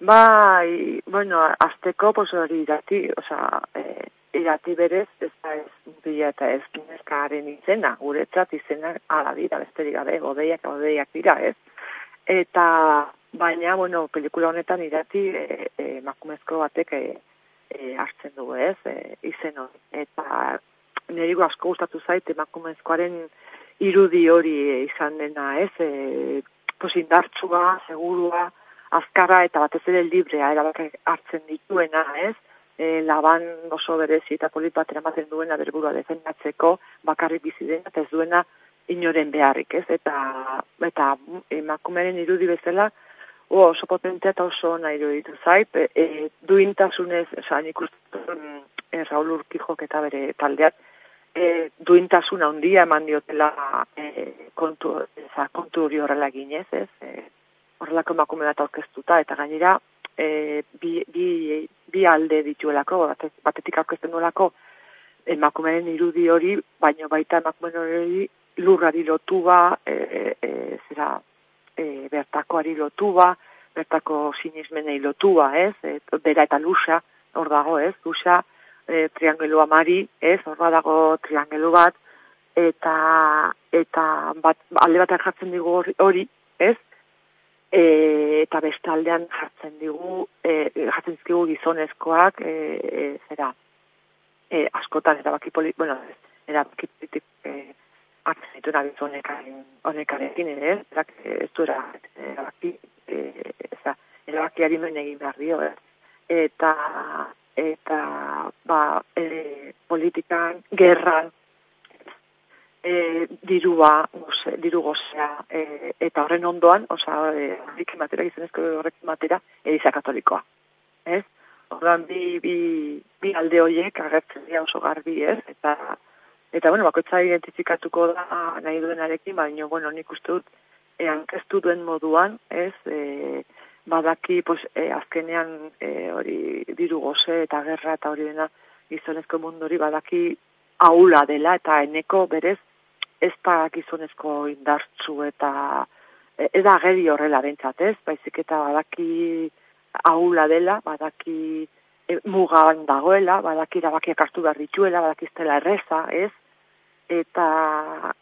Bai, bueno, azteko, pues hori irati, osea, eh, irati berez, ez da ez mutila eta ez neskaren izena, guretzat izena ala dira, besterik gabe, godeiak, godeiak dira, ez? Eta, baina, bueno, pelikula honetan irati, e, e, makumezko batek, e, e, hartzen du, ez, e, izen hori. Eta niri asko gustatu zait emakumezkoaren irudi hori izan dena, ez, e, pues indartsua, segurua, azkarra eta batez ere librea erabak hartzen dituena, ez? E, laban oso berezi eta polit bat eramaten duena berburua defendatzeko bakarrik bizi dena ez duena inoren beharrik, ez? Eta eta emakumearen irudi bezala o, oso potentea eta oso ona iruditu zait, e, e, duintasunez, oza, nik uste e, Raul Urkijok eta bere taldeak, e, duintasun handia eman diotela e, kontu, eza, kontu hori horrela ginez, ez? E, horrelako emakume bat aurkeztuta, eta gainera e, bi, bi, bi alde dituelako, bate- batetik aurkezten duelako emakumeen irudi hori, baino baita emakumeen hori lurrari lotu ba, e, e, e, zera, e, bertakoari lotu ba, bertako sinismenei lotu ba, ez? E, bera eta lusa, hor dago, ez? Lusa, e, triangelu amari, ez? Hor dago triangelu bat, eta eta bat, alde batean jartzen digu hori ez? E, eta bestaldean jartzen digu, e, jartzen dizkigu gizonezkoak, e, e, zera, e, askotan erabaki poli, bueno, ez, erabaki politik e, hartzen dituen gizonekaren honekarekin ere, ez, Berak, e, ez du era- erabaki, e, eza, erabakiari men egin behar dio, ez. Eta, eta, ba, e, politikan, gerran, e, dirua, diru gozea, e, eta horren ondoan, oza, e, horrekin batera, gizonezko horrekin batera, Eliza Katolikoa. Ez? Orduan bi, bi, bi alde horiek agertzen dira oso garbi, ez? Eta, eta bueno, bakoitza identifikatuko da nahi duenarekin, baina, bueno, nik uste dut, e, hankeztu duen moduan, ez? E, badaki, pues, e, azkenean e, hori diru goze eta gerra eta hori dena gizonezko mundu hori badaki aula dela eta eneko berez ez da gizonezko indartzu eta e, ez da ageri horrela bentsat, ez? Baizik eta badaki aula dela, badaki e, mugan dagoela, badaki erabakiak hartu behar dituela, badaki ez erreza, ez? Eta,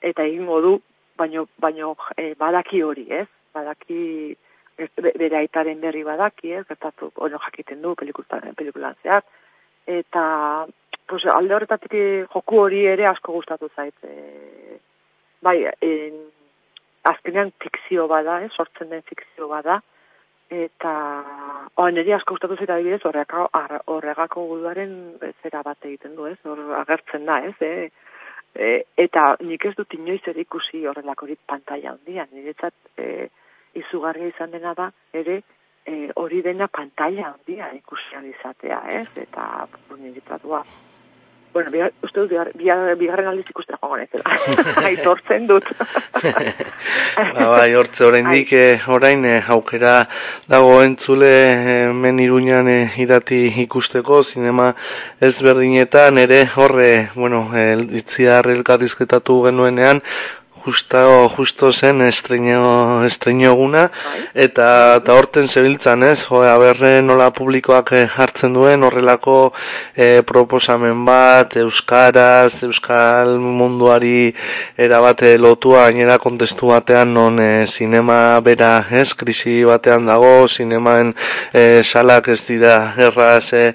eta egingo du, baino, baino e, badaki hori, ez? Badaki ez, be- bere aitaren berri badaki, ez? Gertatu, ono jakiten du pelikulan, pelikulan zehar. Eta, pues, alde horretatik eh, joku hori ere asko gustatu zait. E, bai, en, azkenean fikzio bada, eh, sortzen den fikzio bada, eta oh, niri asko gustatu zait adibidez horregako, horregako guduaren eh, zera bat egiten du, ez? Hor agertzen da, ez? E, eta nik ez dut inoiz ere ikusi horrelakorik pantalla handian, niretzat e, izugarria izan dena da, ere, e, hori dena pantalla handia ikusi ahal izatea, ez? Eta niretzat, bueno, bigar, uste dut, bigar, bigar, bigarren aldiz ikustera joan ezela. Aitortzen dut. Ba, bai, hortze oraindik eh, orain eh, aukera dago entzule eh, hemen Iruñan eh, irati ikusteko zinema ezberdinetan ere horre, bueno, eh, itziar elkarrizketatu genuenean justo, justo zen estreño, estreño eguna, eta, eta horten zebiltzan ez, jo, aberre nola publikoak eh, hartzen duen horrelako eh, proposamen bat, euskaraz, euskal munduari erabate lotua, gainera kontestu batean non eh, sinema bera ez, krisi batean dago, sinemaen eh, salak ez dira erraz eh,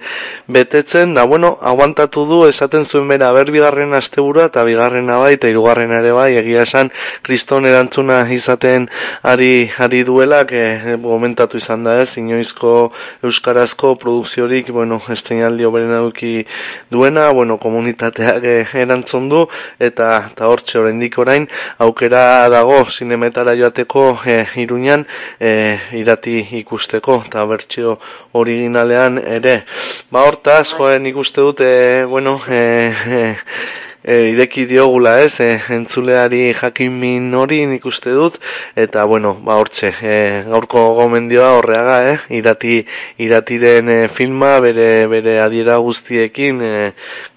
betetzen, da bueno, aguantatu du, esaten zuen bera, ber bigarren asteburua eta bigarrena bai, eta hirugarrena ere bai, egia esan, kriston erantzuna izaten ari, ari duela, que momentatu izan da ez, inoizko euskarazko produkziorik, bueno, estrenaldi oberen eduki duena, bueno, komunitateak eh, erantzun du, eta, eta hortxe oraindik orain, aukera dago zinemetara joateko eh, iruñan eh, irati ikusteko, eta bertsio originalean ere. Ba hortaz, joen ikuste dut, bueno, eh, eh, e, ireki diogula ez, e, entzuleari jakin min hori nik uste dut, eta bueno, ba hortxe, e, gaurko gomendioa horreaga, eh? irati, iratiren e, filma, bere, bere adiera guztiekin, e,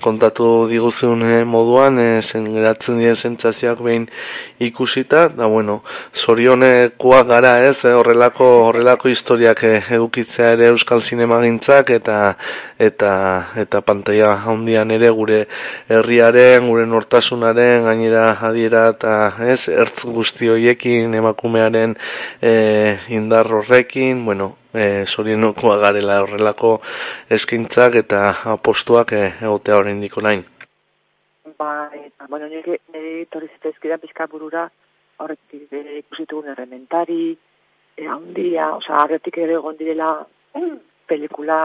kontatu diguzun e, moduan, e, zen geratzen dien sentsazioak behin ikusita, da bueno, zorionekoak gara ez, e, horrelako, horrelako historiak e, edukitzea ere euskal zinemagintzak, eta, eta, eta pantaila handian ere gure herriaren, gure nortasunaren, gainera adiera eta ez, ertz guzti hoiekin, emakumearen e, indar horrekin, bueno, e, zorienukoa garela horrelako eskintzak eta apostuak e, egotea oraindik orain. Ba, eta, bueno, nire, nire torri zitezkida pizka burura, horretik ere ikusitugun errementari, e, handia, osea, horretik ere egon direla mm, pelikula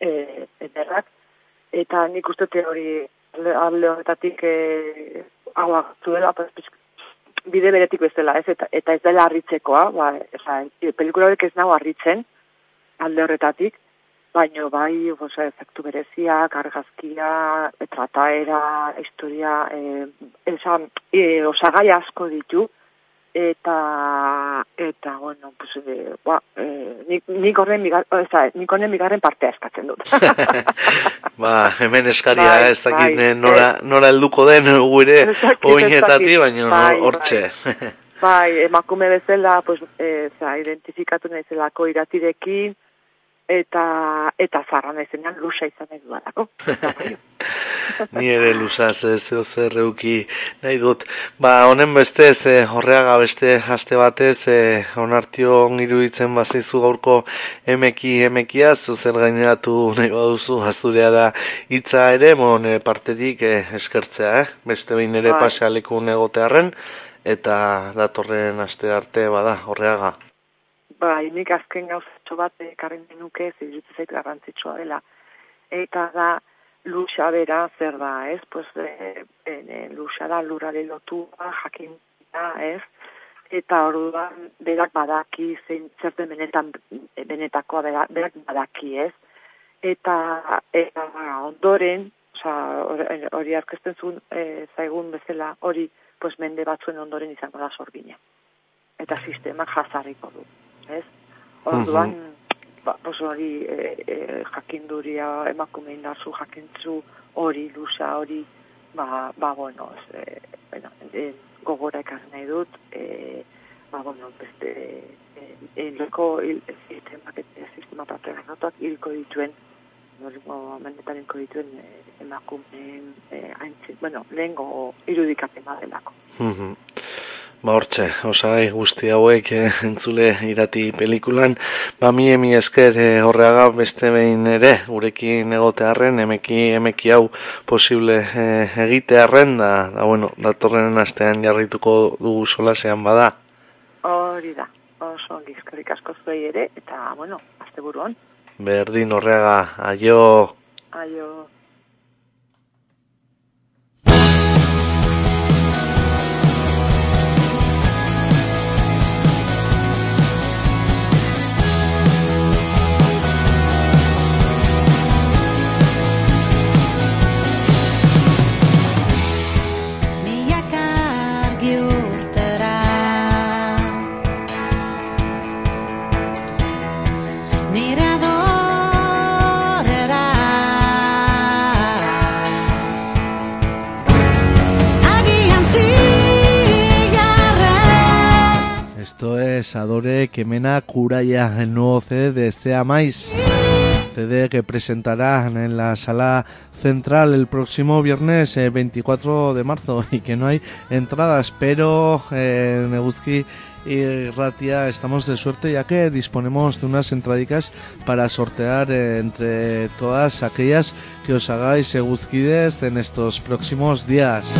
e, ederrak, eta nik uste hori alde horretatik e, hau aktuela, bide beretik bezala, ez, eta, eta ez dela harritzekoa, ba, oza, pelikula horiek ez nago harritzen, alde horretatik, baino bai, oza, efektu bereziak, argazkia, trataera, historia, e, esan, e, osagai asko ditu, eta, eta, bueno, pues, e, ba, e, nik, nik horren, bigar, oza, nik horren bigarren partea eskatzen dut. Ba, hemen eskaria Bai, ez dakit bai, eh, nora, nora helduko den gure dakit. baina Bai, hortxe. Bai, emakume bezala, pues, e, za, identifikatu naizelako iratirekin, eta, eta zarra naizenean lusa izan nahi dudalako. Ni ere lusaz ez zeo zer euki nahi dut. Ba, honen bestez, eh, horreaga beste aste batez, eh, onartio iruditzen bazaizu gaurko emeki emekia, zuzer gaineratu nahi baduzu, azurea da hitza ere, mon eh, partetik eh, eskertzea, eh? Beste behin ere Bai. pasealekun egotearren, eta datorren aste arte bada, horreaga. Bai, nik azken gauzatxo bat ekarri nuke, zirutzen zait garrantzitsua dela. Eta da, luxa bera zer da, ez? Pues, e, e, luxa da lurrari lotua, jakin da, ez? Eta orduan berak badaki zein zer den benetan benetakoa berak, berak badaki, ez? Eta eta ondoren, osea, hori- hori aurkezten zuen e, zaigun bezala, hori pues mende batzuen ondoren izango da sorbina. Eta sistemak jazarriko du, ez? Orduan, ba, pues hori e, e, jakinduria emakume indarzu jakintzu hori, lusa hori, ba, ba bueno, ez, e, bueno, e, gogora ekarri nahi dut, e, ba, bueno, beste, e, hilko, hil, sistemak, e, sistema patriarkatuak hilko dituen, Norgo mendetan hilko dituen e, emakumeen e, haintzi, bueno, lehengo irudikapen badelako. Mhm. Ba hortxe, osagai guzti hauek eh, entzule irati pelikulan, ba mi emi esker eh, horreaga beste behin ere, gurekin egotearren, emeki, emeki hau posible eh, egitearren, da, da bueno, datorren astean jarrituko dugu solasean bada. Hori da, oso ongi eskerrik asko zuei ere, eta, bueno, asteburu on. Berdin horreaga, aio... Aio. Esto es Adore Quemena Curaya, el nuevo CD de Sea Mais. CD que presentarán en la sala central el próximo viernes eh, 24 de marzo y que no hay entradas, pero eh, en Eguzki y Ratia estamos de suerte ya que disponemos de unas entradicas para sortear eh, entre todas aquellas que os hagáis Eguzkides en estos próximos días.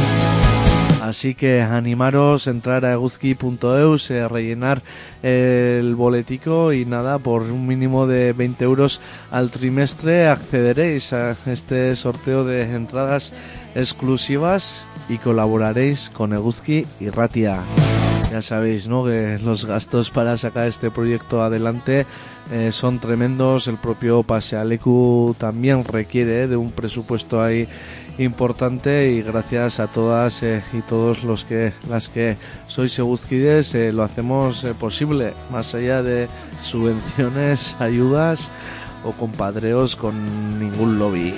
Así que animaros, entrar a eguzki.eus, eh, rellenar eh, el boletico y nada, por un mínimo de 20 euros al trimestre accederéis a este sorteo de entradas exclusivas y colaboraréis con Eguzki y Ratia. Ya sabéis, ¿no? Que los gastos para sacar este proyecto adelante eh, son tremendos. El propio Pasealecu también requiere eh, de un presupuesto ahí importante y gracias a todas eh, y todos los que las que sois eguzkides eh, lo hacemos posible más allá de subvenciones ayudas o compadreos con ningún lobby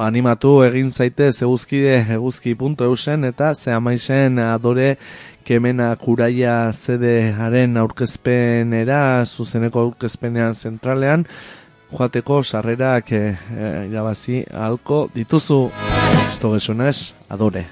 animatu egin zaitez eguzkide eguzki.eusen eta ze amaizen adore kemena kuraia zedearen aurkezpenera zuzeneko aurkezpenean zentralean joateko sarrerak eh, eh, irabazi ahalko dituzu. Esto gezunez adore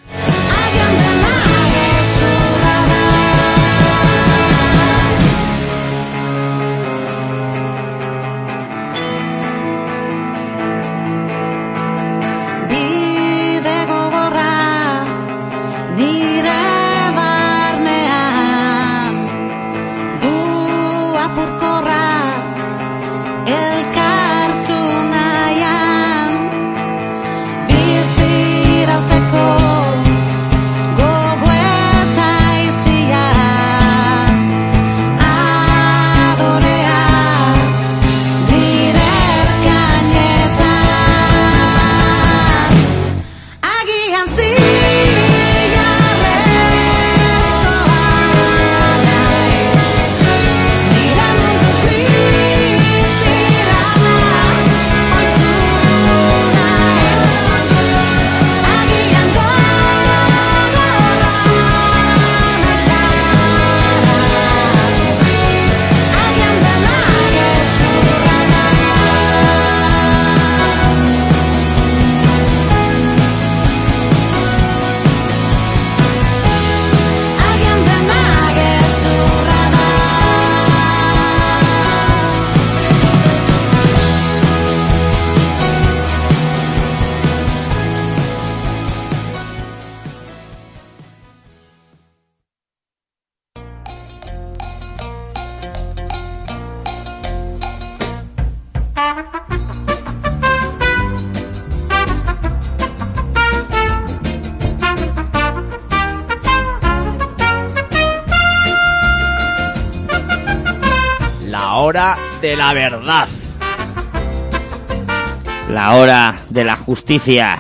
justicia.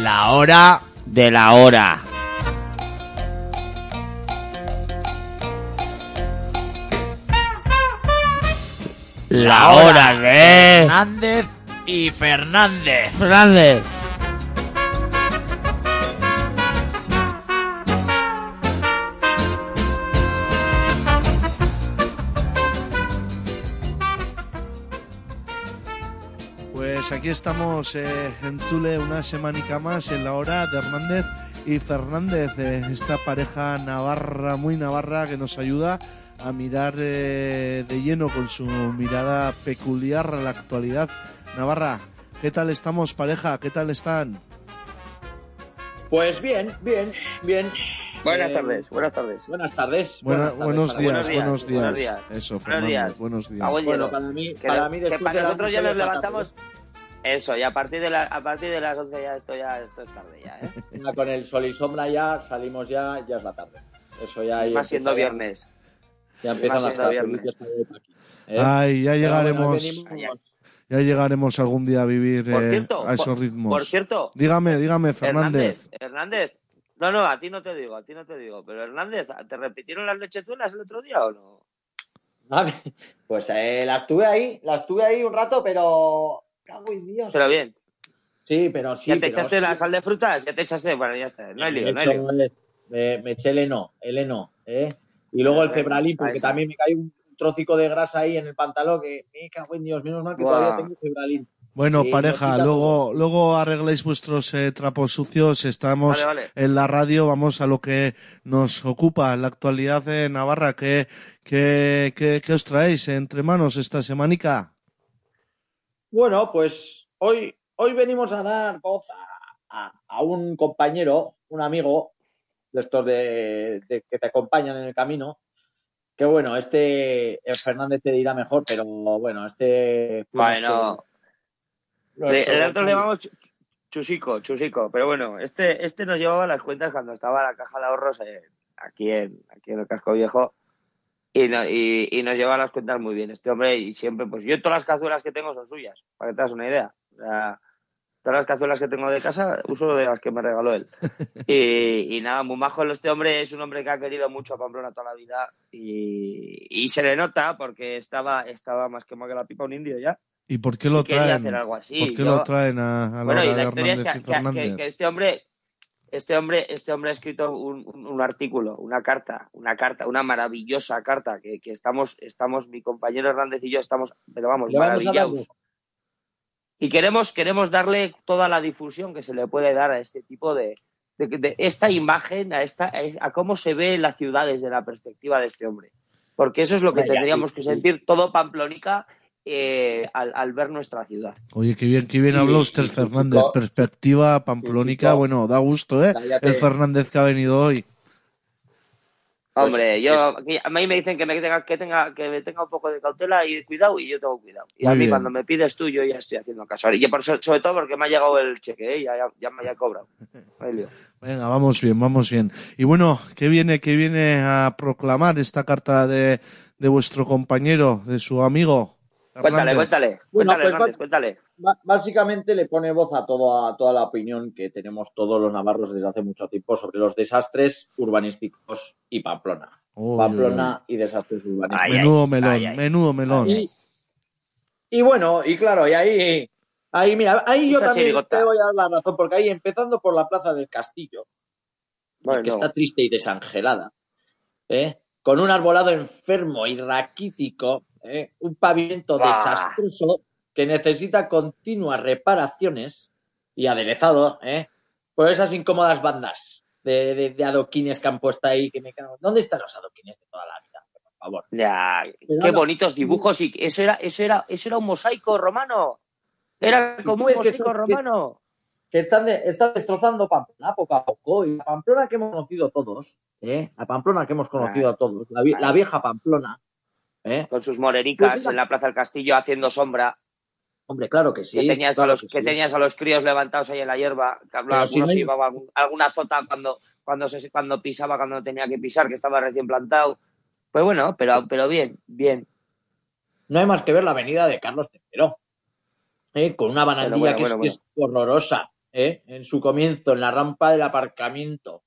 La hora de la hora. La hora de Hernández y Fernández. Fernández. Aquí estamos eh, en Chule una semanica más en la hora de Hernández y Fernández, eh, esta pareja navarra, muy navarra, que nos ayuda a mirar eh, de lleno con su mirada peculiar a la actualidad. Navarra, ¿qué tal estamos pareja? ¿Qué tal están? Pues bien, bien, bien. Buenas Eh, tardes, buenas tardes. Buenas tardes. Buena- buenas tardes. buenos, días, buenos días, buenos días. Eso, Buenos días. buenos días. Bueno, para mí- que, para mí que para nosotros ya 11 nos levantamos. Eso, y a partir de la, a partir de las 11 ya esto ya esto es tarde ya, ¿eh? Ya con el sol y sombra ya salimos ya, ya es la tarde. Eso ya Más siendo ya- viernes. Ya empiezan las aquí, ¿eh? Ay, ya bueno, llegaremos, ya llegaremos algún día a vivir eh, a esos por- ritmos. por cierto, dígame, dígame, Fernández. Hernández, Hernández. No, no, a ti no te digo, a ti no te digo. Pero Hernández, ¿te repitieron las lechezuelas el otro día o no? Vale. Pues eh, las tuve ahí, las tuve ahí un rato, pero. Cago en Dios. Pero bien. Sí, pero sí. ¿Ya te echaste hostia. la sal de frutas? ¿Ya te echaste? Bueno, ya está. No hay lío, no hay lío. es- Me, me eché el heno, el heno, ¿eh? Y luego el cebralín, porque también me cae un trocico de grasa ahí en el pantalón que me cago en Dios, menos mal que Buah. todavía tengo cebralín. Bueno, Sí, pareja, nos quita luego, luego arregláis vuestros eh, trapos sucios. Estamos Vale, vale. en la radio, vamos a lo que nos ocupa, la actualidad de Navarra. ¿Qué, qué, qué, qué os traéis entre manos esta semanica? Bueno, pues hoy, hoy venimos a dar voz a, a- a un compañero, un amigo de estos de, de que te acompañan en el camino. Que bueno, este eh, Fernández te dirá mejor, pero bueno, este. Bueno. el otro le llamamos Chu- Chusico, Chusico. Pero bueno, este, este nos llevaba las cuentas cuando estaba la caja de ahorros eh, aquí, en, aquí en el casco viejo. Y, no- y, y nos lleva las cuentas muy bien. Este hombre, y siempre, pues yo todas las cazuelas que tengo son suyas, para que te hagas una idea. O sea, todas las cazuelas que tengo de casa uso de las que me regaló él. Y, y nada, muy majo este hombre, es un hombre que ha querido mucho a Pamplona toda la vida y, y se le nota porque estaba, estaba más quemado que la pipa un indio ya. ¿Y por qué lo traen? hacer algo así. ¿Por qué Yo- lo traen a, a la bueno, y la historia es que, que- que este hombre, este hombre, este hombre ha escrito un, un- un artículo, una carta, una carta, una maravillosa carta que, que estamos, estamos, mi compañero Hernández y yo estamos, pero vamos, Le maravillados. Y queremos, queremos darle toda la difusión que se le puede dar a este tipo de, de, de esta imagen, a esta, a cómo se ve la ciudad desde la perspectiva de este hombre. Porque eso es lo que ya, tendríamos que sentir todo Pamplónica eh, al, al ver nuestra ciudad. Oye, qué bien, qué bien habló usted, y- Fernández. y- Perspectiva pamplónica, y- bueno, da gusto, ¿eh? Cállate. El Fernández que ha venido hoy. Hombre, yo aquí- a mí me dicen que me tenga que tenga que me tenga un poco de cautela y cuidado y yo tengo cuidado. Y a mí bien. cuando me pides tú yo ya estoy haciendo caso. Y por so- sobre todo porque me ha llegado el cheque, ¿eh? ya, ya, ya me haya cobrado. Venga, vamos bien, vamos bien. Y bueno, ¿qué viene, qué viene a proclamar esta carta de, de vuestro compañero, de su amigo? Cuéntale, cuéntale, Bueno, cuéntale, pues, Hernández, cuéntale. Básicamente le pone voz a, todo, a toda la opinión que tenemos todos los navarros desde hace mucho tiempo sobre los desastres urbanísticos y Pamplona. Pamplona y desastres urbanísticos. menudo melón, menudo melón. Y, y bueno, y claro, y ahí, ahí mira, ahí yo Mucha también chirigota. te voy a dar la razón, porque ahí empezando por la Plaza del Castillo, Bueno. que está triste y desangelada, ¿eh? con un arbolado enfermo y raquítico, ¿eh? un pavimento Bah. desastroso que necesita continuas reparaciones y aderezado ¿eh? por esas incómodas bandas de, de- de adoquines que han puesto ahí. Que me cago. ¿Dónde están los adoquines de toda la vida? Por favor. Ya, Pero qué no. bonitos dibujos y eso era, eso era, eso era un mosaico romano. Era como un que mosaico romano. que están, de- están destrozando Pamplona poco a poco. Y la Pamplona que hemos conocido todos, ¿eh? la Pamplona que hemos conocido a todos, la vieja Pamplona, ¿eh? Con sus morenicas mira. en la Plaza del Castillo haciendo sombra. Hombre, claro que sí. que tenías, claro a los, que que sí. tenías a los críos levantados ahí en la hierba, que hablaba, si no hay- algún- alguna zota cuando, cuando, se, cuando pisaba, cuando tenía que pisar, que estaba recién plantado. Pues bueno, pero, pero bien, bien. No hay más que ver la avenida de Carlos III, ¿eh? con una banandilla Bueno, que bueno, es- que es horrorosa, ¿eh? en su comienzo, en la rampa del aparcamiento,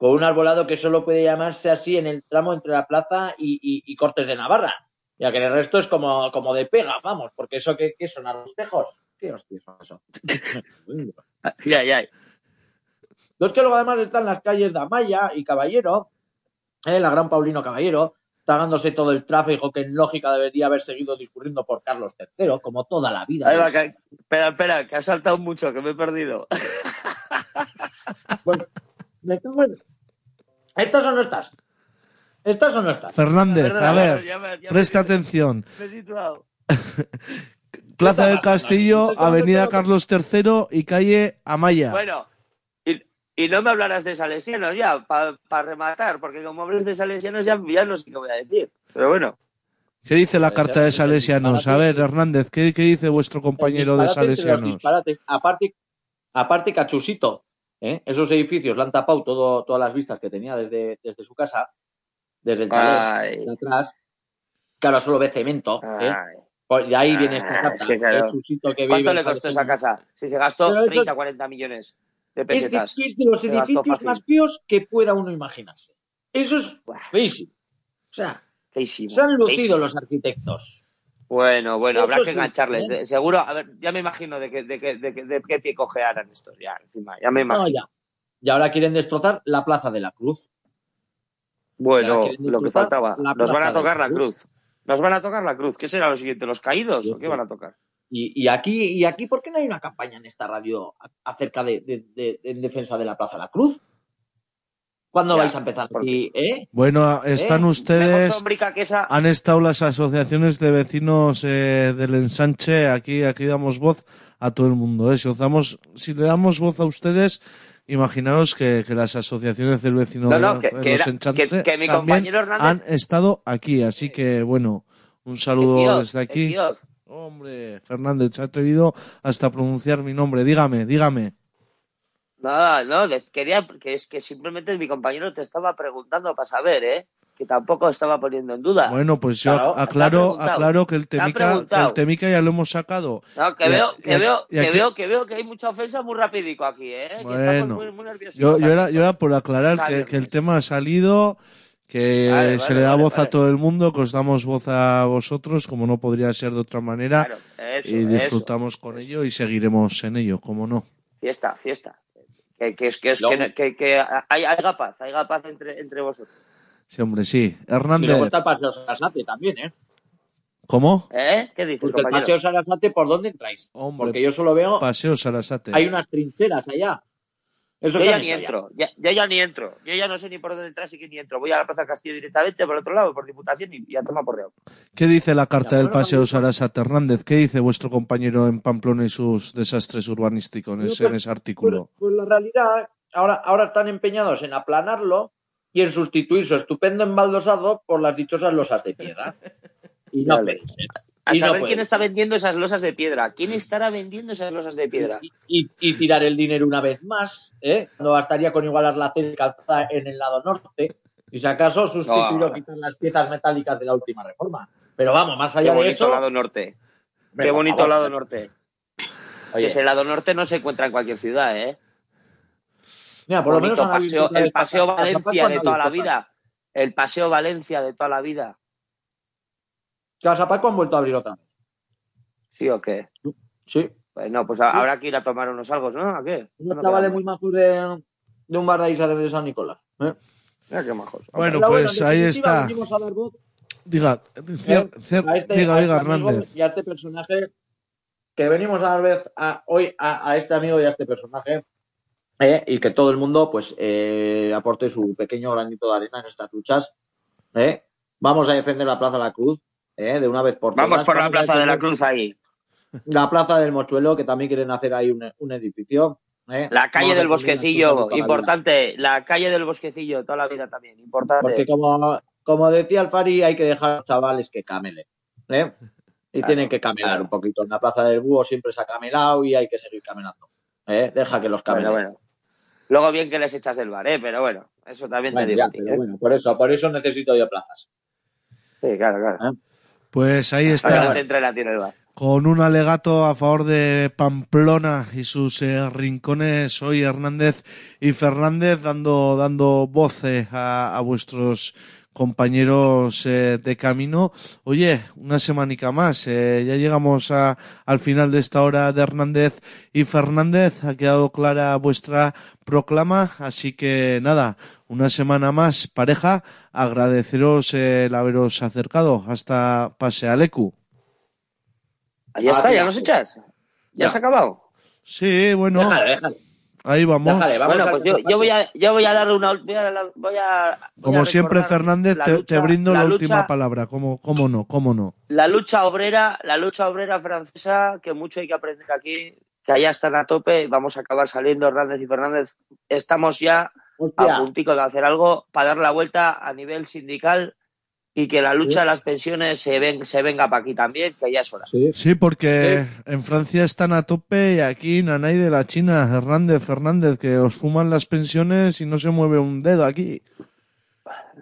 con un arbolado que solo puede llamarse así en el tramo entre la plaza y, y- y Cortes de Navarra, ya que el resto es como, como de pega, vamos, porque eso que, que son a los tejos. ¿Qué hostias son eso? Ya, ya. Lo es que luego además están las calles de Amaya y Caballero, ¿eh? la gran Paulino Caballero, tragándose todo el tráfico que en lógica debería haber seguido discurriendo por Carlos III, como toda la vida. Ahí va, que- espera, espera, que ha saltado mucho, que me he perdido. Me cago en- ¿Estas o no estas? ¿Estas o no estas? Fernández, Perdona, a ver, ya me- ya me- presta atención. Me he situado. Plaza del Castillo, Avenida Carlos III y calle Amaya. Bueno, y, y no me hablarás de salesianos ya, para rematar, porque como hables de salesianos ya, ya no sé qué voy a decir. Pero bueno, ¿Qué dice la carta de Salesianos? A ver, Hernández, ¿qué, qué dice vuestro compañero de Salesianos? disparates. Aparte, aparte Cachusito, ¿eh? esos edificios le han tapado todo, todas las vistas que tenía desde, desde su casa, desde el chalet, Ay. de atrás, que ahora solo ve cemento. ¿eh? Ay. Pues de ahí viene esta Ah, carta. es que claro. que ¿cuánto le costó esa casa? Si se gastó Pero eso- 30, 40 millones de Es de, pesetas. es de los Se edificios más feos que pueda uno imaginarse. Eso es feísimo. O sea, Feísimo, se han lucido feísimo. los arquitectos. Bueno, bueno, habrá que engancharles. ¿eh? De- seguro, a ver, ya me imagino de, que, de, que, de, que- de qué pie cojearan estos ya, encima. Ya me No, imagino. ya. Y ahora quieren destrozar la Plaza de la Cruz. Bueno, lo que faltaba. Nos van a tocar la Cruz. cruz. Nos van a tocar la cruz. ¿Qué será lo siguiente? ¿Los caídos o qué van a tocar? Y, y aquí, y aquí, ¿por qué no hay una campaña en esta radio acerca de, de- de- en defensa de la Plaza de la Cruz? ¿Cuándo Ya, vais a empezar eh? Bueno, están ¿Eh? ustedes, que esa. han estado las asociaciones de vecinos eh, del ensanche, aquí, aquí damos voz a todo el mundo. ¿eh? Si, os damos, si le damos voz a ustedes, imaginaros que, que las asociaciones del vecino No, de no, que- de que los Enchantes que- que mi también compañero Hernández- han estado aquí. Así que, bueno, un saludo Dios, desde aquí. Dios. Hombre, Fernández, se ha atrevido hasta pronunciar mi nombre. Dígame, dígame. Nada, no, les quería, que es que simplemente mi compañero te estaba preguntando para saber, ¿eh? Que tampoco estaba poniendo en duda. Bueno, pues yo Claro, te aclaro, aclaro que el Te Temica, preguntado. el Temica ya lo hemos sacado. No, que Y veo, que veo, y que veo, que veo que hay mucha ofensa muy rapidico aquí, ¿eh? Que muy, muy yo, yo, era, yo era por aclarar que, el tema ha salido, que Vale, se vale, le da vale, voz a todo el mundo, que os damos voz a vosotros, como no podría ser de otra manera, Claro, eso, y eso. disfrutamos con ello y seguiremos en ello, como no. Fiesta, fiesta. Que, que, es- que, es- que, que, que hay, haya paz, haya paz entre, entre vosotros. Sí, hombre, sí. Hernández, está el Paseo Sarasate también, ¿eh? ¿cómo? ¿Eh? ¿Qué dices, Porque el compañero? Paseo Sarasate, ¿por dónde entráis? Hombre, Porque yo solo veo, Paseo Sarasate. hay unas trincheras allá. Eso Yo ya ni ya. entro, ya, yo ya ni entro. Yo ya no sé ni por dónde entrar, así que ni entro. Voy a la Plaza Castillo directamente, por otro lado, por Diputación y, y a tomar por dedo. ¿Qué dice la carta Ya, del Paseo. Sarasate, Hernández? ¿Qué dice vuestro compañero en Pamplona y sus desastres urbanísticos en ese, pues- en ese artículo? Pues, pues la realidad, ahora, ahora están empeñados en aplanarlo y en sustituir su estupendo embaldosado por las dichosas losas de piedra. Y no. A Y saber quién está vendiendo esas losas de piedra. ¿Quién estará vendiendo esas losas de piedra? y, y tirar el dinero una vez más, ¿eh? No bastaría con igualar la calzada en el lado norte, y si acaso sustituir o quitar las piezas metálicas de la última reforma. Pero vamos, más Qué allá de bonito eso, lado norte. Qué Venga, bonito lado norte. Oye. Ese lado norte no se encuentra en cualquier ciudad, ¿eh? mira, por lo menos Bonito paseo, el paseo Valencia de toda la vida. El paseo Valencia de toda la vida. Casa Paco han vuelto a abrir otra vez. ¿Sí o qué? Sí. Bueno, pues habrá que ir a tomar unos algo, ¿no? ¿A qué? Unos No chavales quedamos. muy majos de, de un bar de Isa de San Nicolás. ¿eh? Mira qué majos. Bueno, Pero pues ahí está. Diga, cier- cier- a este, diga, a diga, este amigo Hernández. y a este personaje que venimos a dar vez a, hoy a, a este amigo y a este personaje eh, y que todo el mundo pues eh, aporte su pequeño granito de arena en estas luchas. eh. Vamos a defender la Plaza de la Cruz eh, de una vez por todas. Vamos por la Plaza de la Cruz ahí. La Plaza del Mochuelo, que también quieren hacer ahí un, un edificio. eh. La calle Vamos del Bosquecillo, la importante. La calle del Bosquecillo, toda la vida también, importante. Porque como, como decía Alfari, hay que dejar a los chavales que camelen. ¿eh? Y Claro, tienen que camelar claro. un poquito. En la Plaza del Búho siempre se ha camelado y hay que seguir camelando. ¿eh? Deja que los camelen. Bueno, bueno. Luego bien que les echas del bar, ¿eh? Pero bueno, eso también Bueno, te ya, digo. a ti, pero ¿eh? bueno, por eso, por eso necesito yo plazas. Sí, claro, claro. Pues ahí está. Con un alegato a favor de Pamplona y sus eh, rincones, hoy Hernández y Fernández dando, dando voz eh, a, a vuestros compañeros eh, de camino. Oye, una semanica más, eh, ya llegamos a, al final de esta hora de Hernández y Fernández. Ha quedado clara vuestra proclama, así que nada, una semana más, pareja, agradeceros el haberos acercado hasta Pase Alecu. Ahí está, ya nos echas. ¿Ya, Ya. se ha acabado? Sí, bueno. Déjale, déjale. Ahí vamos. bueno, pues yo, yo voy a yo voy a darle una voy a, voy a- voy Como a siempre, Fernández, te, lucha- te brindo la, última palabra. ¿Cómo, ¿Cómo no? ¿Cómo no? La lucha obrera, la lucha obrera francesa, que mucho hay que aprender aquí, que allá están a tope, vamos a acabar saliendo Hernández y Fernández. Estamos ya Hostia. a puntico de hacer algo para dar la vuelta a nivel sindical y que la lucha de las pensiones se, ven, se venga para aquí también, que ya es hora. Sí, porque en Francia están a tope y aquí Nanay de la China, Hernández, Fernández, que os fuman las pensiones y no se mueve un dedo aquí.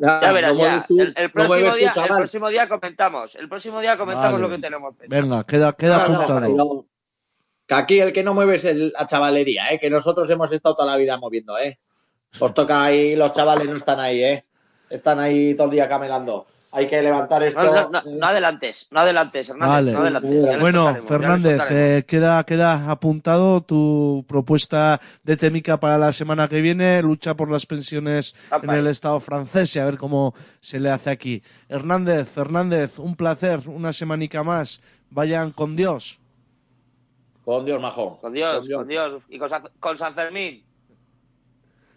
Ya verás, no ya. tú, el, el no próximo tú, día, el próximo día comentamos. El próximo día comentamos Vale. lo que tenemos pensado. Venga, queda, queda No, no, apuntado. no. Que aquí el que no mueve es el- la chavalería, ¿eh? que nosotros hemos estado toda la vida moviendo. ¿eh? Os toca ahí, los chavales no están ahí, ¿eh? están ahí todo el día camelando. Hay que levantar esto. No, no, no, no adelantes, no adelantes, Hernández, Vale. no adelantes. ya les Bueno, Fernández, eh, queda, queda apuntado tu propuesta de técnica para la semana que viene, lucha por las pensiones en el Estado francés y a ver cómo se le hace aquí. Hernández, Fernández, un placer, una semanica más. Vayan con Dios. Con Dios, majón. Con Dios, con Dios. Y con San, con San Fermín.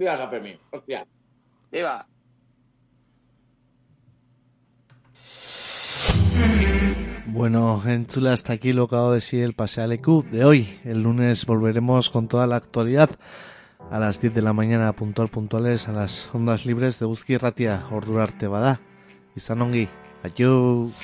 Viva San Fermín. Hostia. Viva. Bueno, en Chula hasta aquí lo dado de sí el Pase Alecu de hoy. El lunes volveremos con toda la actualidad a las 10 de la mañana, puntual, puntuales, a las ondas libres de Uzki Ratia, Ordurarte Bada. Izan ongi. Adiós.